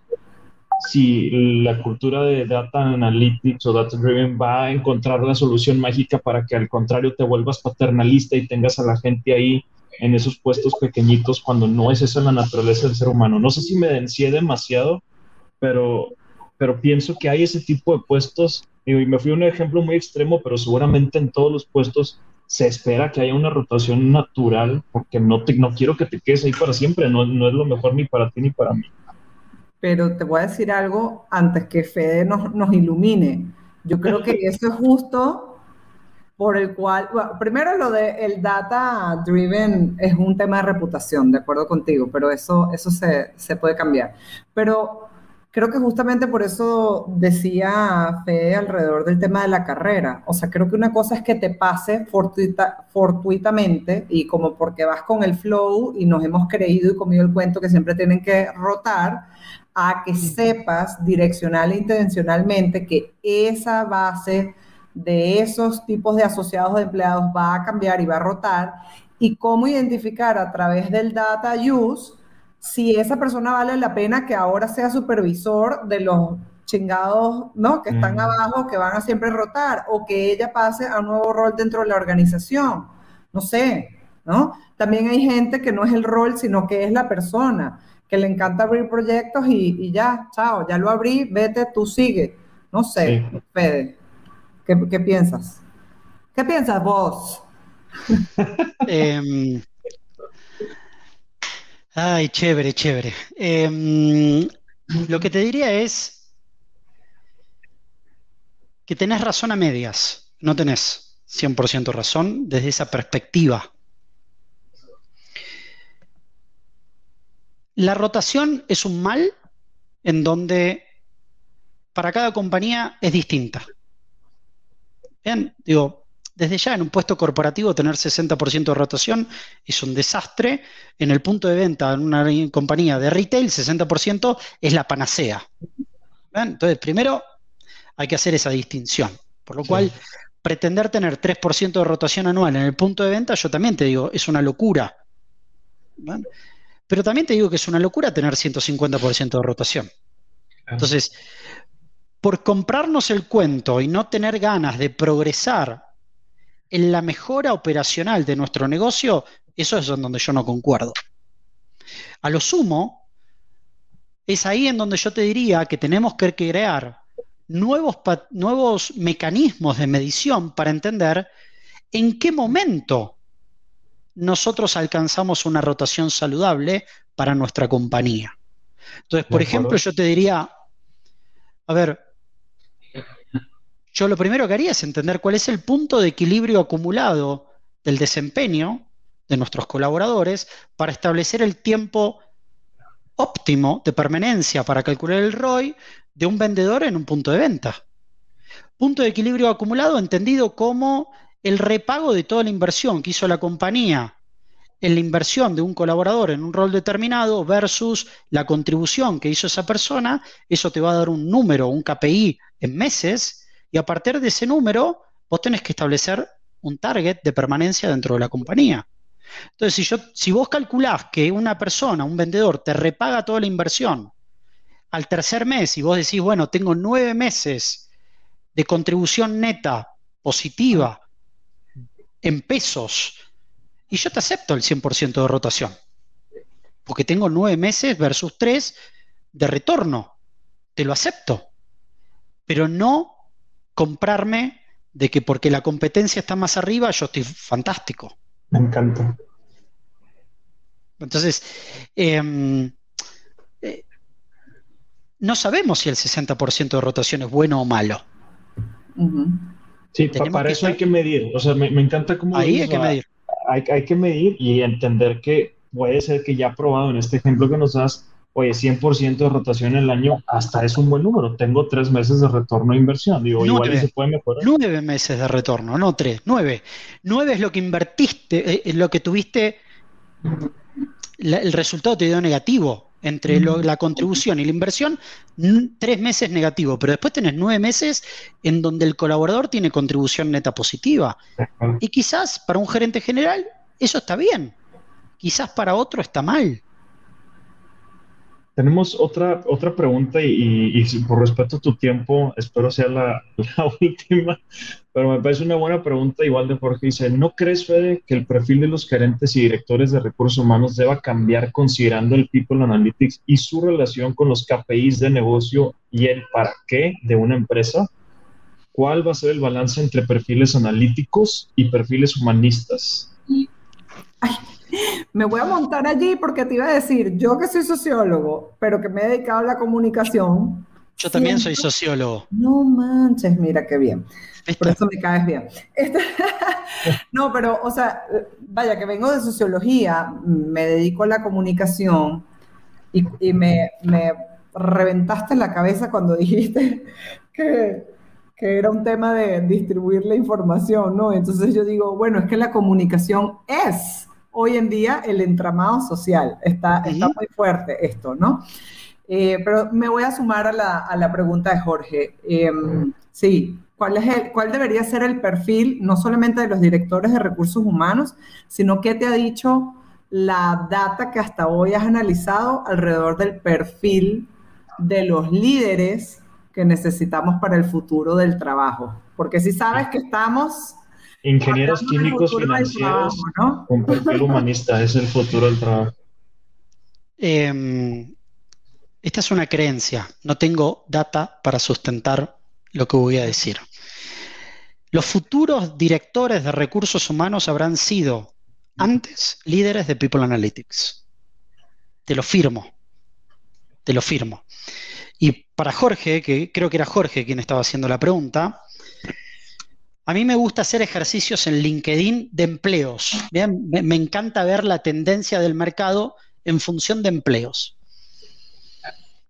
si la cultura de data analytics o data driven va a encontrar la solución mágica para que al contrario te vuelvas paternalista y tengas a la gente ahí en esos puestos pequeñitos cuando no es esa la naturaleza del ser humano. No sé si me dencié demasiado, pero, pero pienso que hay ese tipo de puestos, y me fui a un ejemplo muy extremo, pero seguramente en todos los puestos se espera que haya una rotación natural, porque no, te, no quiero que te quedes ahí para siempre, no, no es lo mejor ni para ti ni para mí. Pero te voy a decir algo antes que Fede nos, nos ilumine. Yo creo que eso es justo por el cual, primero lo de el data driven es un tema de reputación, de acuerdo contigo, pero eso, eso se, se puede cambiar. Pero creo que justamente por eso decía Fede alrededor del tema de la carrera. O sea, creo que una cosa es que te pase fortuita, fortuitamente y como porque vas con el flow y nos hemos creído y comido el cuento que siempre tienen que rotar, a que sepas direccional e intencionalmente que esa base de esos tipos de asociados de empleados va a cambiar y va a rotar y cómo identificar a través del data use si esa persona vale la pena que ahora sea supervisor de los chingados, ¿no? Que están abajo, que van a siempre rotar, o que ella pase a un nuevo rol dentro de la organización. No sé, ¿no? También hay gente que no es el rol, sino que es la persona, que le encanta abrir proyectos y, ya, chao, ya lo abrí, vete, tú sigue. No sé, Fede. ¿Qué, piensas? ¿Qué piensas vos? Em, ay, chévere, chévere. Em, lo que te diría es que tenés razón a medias, no tenés 100% razón desde esa perspectiva. La rotación es un mal en donde para cada compañía es distinta. Bien, digo, desde ya en un puesto corporativo tener 60% de rotación es un desastre. En el punto de venta en una compañía de retail, 60% es la panacea. Entonces, primero hay que hacer esa distinción. Por lo cual, pretender tener 3% de rotación anual en el punto de venta, yo también te digo, es una locura. Pero también te digo que es una locura tener 150% de rotación. Entonces, por comprarnos el cuento y no tener ganas de progresar en la mejora operacional de nuestro negocio, eso es donde yo no concuerdo. A lo sumo, es ahí en donde yo te diría que tenemos que crear nuevos, nuevos mecanismos de medición para entender en qué momento nosotros alcanzamos una rotación saludable para nuestra compañía. Entonces, por ejemplo, yo te diría, a ver, yo lo primero que haría es entender cuál es el punto de equilibrio acumulado del desempeño de nuestros colaboradores para establecer el tiempo óptimo de permanencia para calcular el ROI de un vendedor en un punto de venta. Punto de equilibrio acumulado entendido como el repago de toda la inversión que hizo la compañía en la inversión de un colaborador en un rol determinado versus la contribución que hizo esa persona, eso te va a dar un número, un KPI en meses y a partir de ese número, vos tenés que establecer un target de permanencia dentro de la compañía. Entonces, si, yo, si vos calculás que una persona, un vendedor, te repaga toda la inversión al tercer mes y vos decís, bueno, tengo nueve meses de contribución neta positiva en pesos, y yo te acepto el 100% de rotación, porque tengo nueve meses versus tres de retorno, te lo acepto, pero no comprarme de que porque la competencia está más arriba, yo estoy fantástico. Me encanta. Entonces, em, eh, no sabemos si el 60% de rotación es bueno o malo. Sí, para eso hay que medir. O sea, me, encanta cómo... Ahí hay que medir. Hay, hay, que medir y entender que puede ser que ya probado en este ejemplo que nos das, oye, 100% de rotación en el año, hasta es un buen número. Tengo tres meses de retorno de inversión. Digo, igual se puede mejorar. Nueve meses de retorno, no tres, nueve. Nueve es lo que invertiste, eh, lo que tuviste, el resultado te dio negativo. Entre la contribución y la inversión, tres meses negativo, pero después tenés nueve meses en donde el colaborador tiene contribución neta positiva. Y quizás para un gerente general eso está bien, quizás para otro está mal. Tenemos otra, otra pregunta y, por respeto a tu tiempo, espero sea la, última, pero me parece una buena pregunta igual de Jorge. Dice, ¿no crees, Fede, que el perfil de los gerentes y directores de recursos humanos deba cambiar considerando el People Analytics y su relación con los KPIs de negocio y el para qué de una empresa? ¿Cuál va a ser el balance entre perfiles analíticos y perfiles humanistas? Me voy a montar allí porque te iba a decir, yo que soy sociólogo, pero que me he dedicado a la comunicación. Yo también soy sociólogo. No manches, mira qué bien. Por eso me caes bien. Este, no, pero, o sea, vaya, que vengo de sociología, me dedico a la comunicación y, me, me, reventaste la cabeza cuando dijiste que, que era un tema de distribuir la información, ¿no? Entonces yo digo, bueno, es que la comunicación es hoy en día el entramado social. Está, está muy fuerte esto, ¿no? Eh, pero me voy a sumar a la, a la pregunta de Jorge. Em, sí, ¿cuál, es el, ¿cuál debería ser el perfil no solamente de los directores de recursos humanos, sino qué te ha dicho la data que hasta hoy has analizado alrededor del perfil de los líderes que necesitamos para el futuro del trabajo? Porque si sabes que estamos Ingenieros químicos financieros con perfil humanista es el futuro del trabajo. Em, esta es una creencia. No tengo data para sustentar lo que voy a decir. Los futuros directores de recursos humanos habrán sido antes líderes de People Analytics. Te lo firmo. Te lo firmo. Y para Jorge, que creo que era Jorge quien estaba haciendo la pregunta, a mí me gusta hacer ejercicios en LinkedIn de empleos. Me, encanta ver la tendencia del mercado en función de empleos.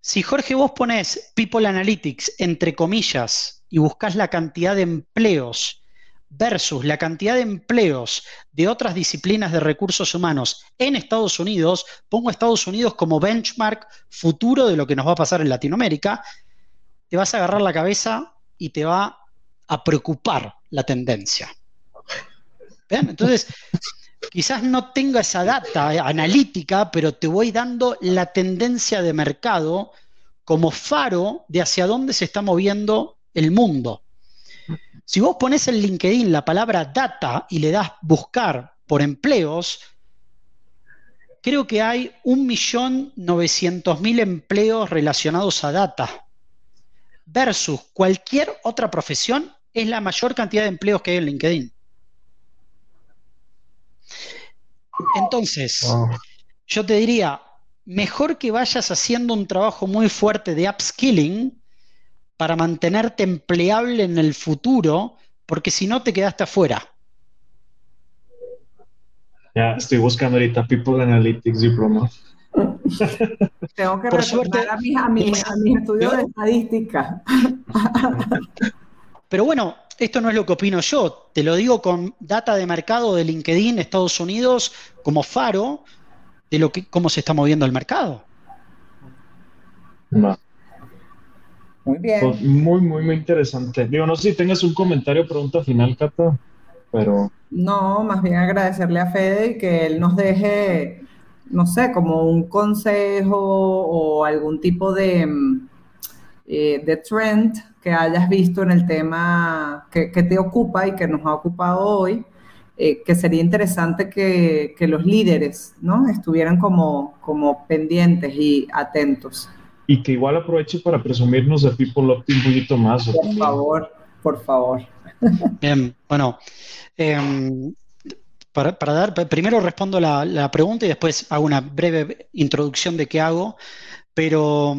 Si Jorge vos pones People Analytics entre comillas y buscas la cantidad de empleos versus la cantidad de empleos de otras disciplinas de recursos humanos en Estados Unidos, pongo Estados Unidos como benchmark futuro de lo que nos va a pasar en Latinoamérica, te vas a agarrar la cabeza y te va a preocupar la tendencia. Entonces, quizás no tenga esa data analítica, pero te voy dando la tendencia de mercado como faro de hacia dónde se está moviendo el mundo. Si vos pones en LinkedIn la palabra data y le das buscar por empleos, creo que hay 1.900.000 empleos relacionados a data versus cualquier otra profesión es la mayor cantidad de empleos que hay en LinkedIn. Entonces, yo te diría, mejor que vayas haciendo un trabajo muy fuerte de upskilling para mantenerte empleable en el futuro, porque si no te quedaste afuera. Ya estoy buscando ahorita People Analytics Diploma. Tengo que Por a mis, estudios de estadística. Pero bueno, esto no es lo que opino yo, te lo digo con data de mercado de LinkedIn Estados Unidos como faro de lo que cómo se está moviendo el mercado. Muy bien. Pues, muy, muy, muy interesante. Digo, no sé si tengas un comentario o pregunta final, Cata, pero... No, más bien agradecerle a Fede y que él nos deje, no sé, como un consejo o algún tipo de, mm, eh, de trend que hayas visto en el tema que, te ocupa y que nos ha ocupado hoy, eh, que sería interesante que, los líderes ¿no? estuvieran como, como pendientes y atentos. Y que igual aproveche para presumirnos de People Up un poquito más. Por favor, por favor. Bien, bueno, em, para, dar, primero respondo la, la, pregunta y después hago una breve introducción de qué hago, pero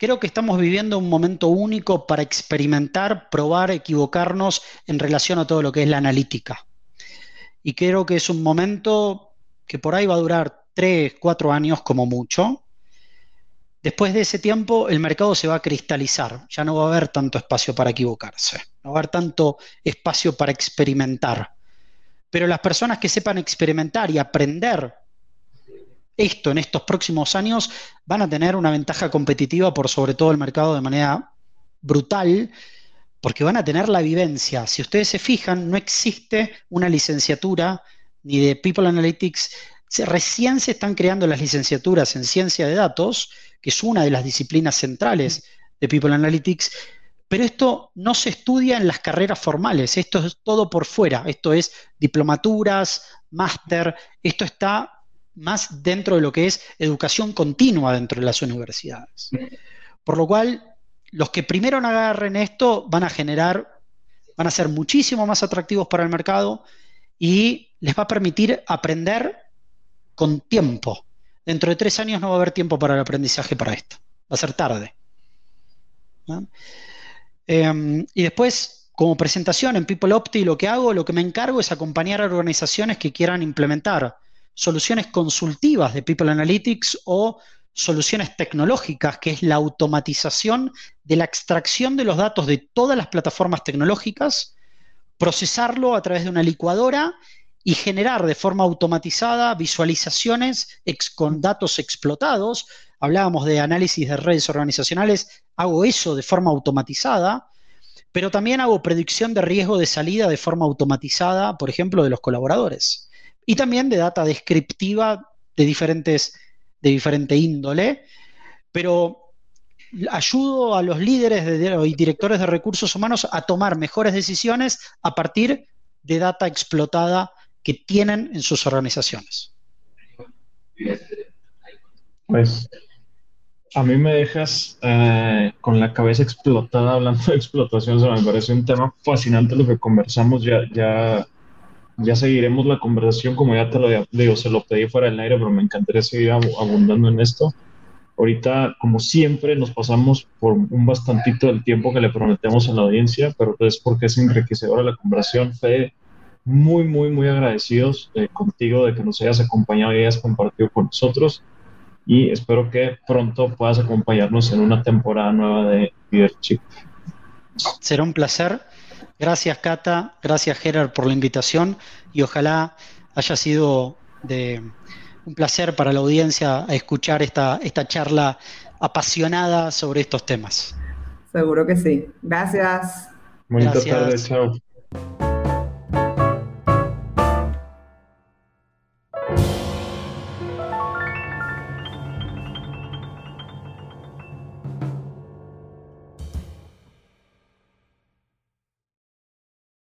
Creo que estamos viviendo un momento único para experimentar, probar, equivocarnos en relación a todo lo que es la analítica. Y creo que es un momento que por ahí va a durar tres, cuatro años como mucho. Después de ese tiempo el mercado se va a cristalizar, ya no va a haber tanto espacio para equivocarse, no va a haber tanto espacio para experimentar. Pero las personas que sepan experimentar y aprender esto en estos próximos años van a tener una ventaja competitiva por sobre todo el mercado de manera brutal, porque van a tener la vivencia. Si ustedes se fijan, no existe una licenciatura ni de People Analytics. Recién se están creando las licenciaturas en ciencia de datos, que es una de las disciplinas centrales de People Analytics, pero esto no se estudia en las carreras formales, esto es todo por fuera, esto es diplomaturas, máster, esto está más dentro de lo que es educación continua dentro de las universidades. Por lo cual, los que primero agarren esto van a generar, van a ser muchísimo más atractivos para el mercado y les va a permitir aprender con tiempo. Dentro de tres años no va a haber tiempo para el aprendizaje para esto. Va a ser tarde. Em, y después, como presentación en People Opti, lo que hago, lo que me encargo es acompañar a organizaciones que quieran implementar soluciones consultivas de People Analytics o soluciones tecnológicas, que es la automatización de la extracción de los datos de todas las plataformas tecnológicas, procesarlo a través de una licuadora y generar de forma automatizada visualizaciones con datos explotados. Hablábamos de análisis de redes organizacionales, hago eso de forma automatizada, pero también hago predicción de riesgo de salida de forma automatizada, por ejemplo, de los colaboradores. Y también de data descriptiva de diferentes de diferente índole, pero ayudo a los líderes y directores de recursos humanos a tomar mejores decisiones a partir de data explotada que tienen en sus organizaciones. Pues a mí me dejas eh, con la cabeza explotada hablando de explotación. me parece un tema fascinante lo que conversamos. Ya, ya, ya seguiremos la conversación, como ya te lo digo, se lo pedí fuera del aire, pero me encantaría seguir abundando en esto. Ahorita, como siempre, nos pasamos por un bastantito del tiempo que le prometemos a la audiencia, pero es porque es enriquecedora la conversación. Fede, muy, muy, muy agradecidos eh, contigo de que nos hayas acompañado y hayas compartido con nosotros. Y espero que pronto puedas acompañarnos en una temporada nueva de Leadership. Será un placer. Gracias, Cata. Gracias, Gerard, por la invitación. Y ojalá haya sido de un placer para la audiencia escuchar esta, esta charla apasionada sobre estos temas. Seguro que sí. Gracias. Bonita tarde, chao.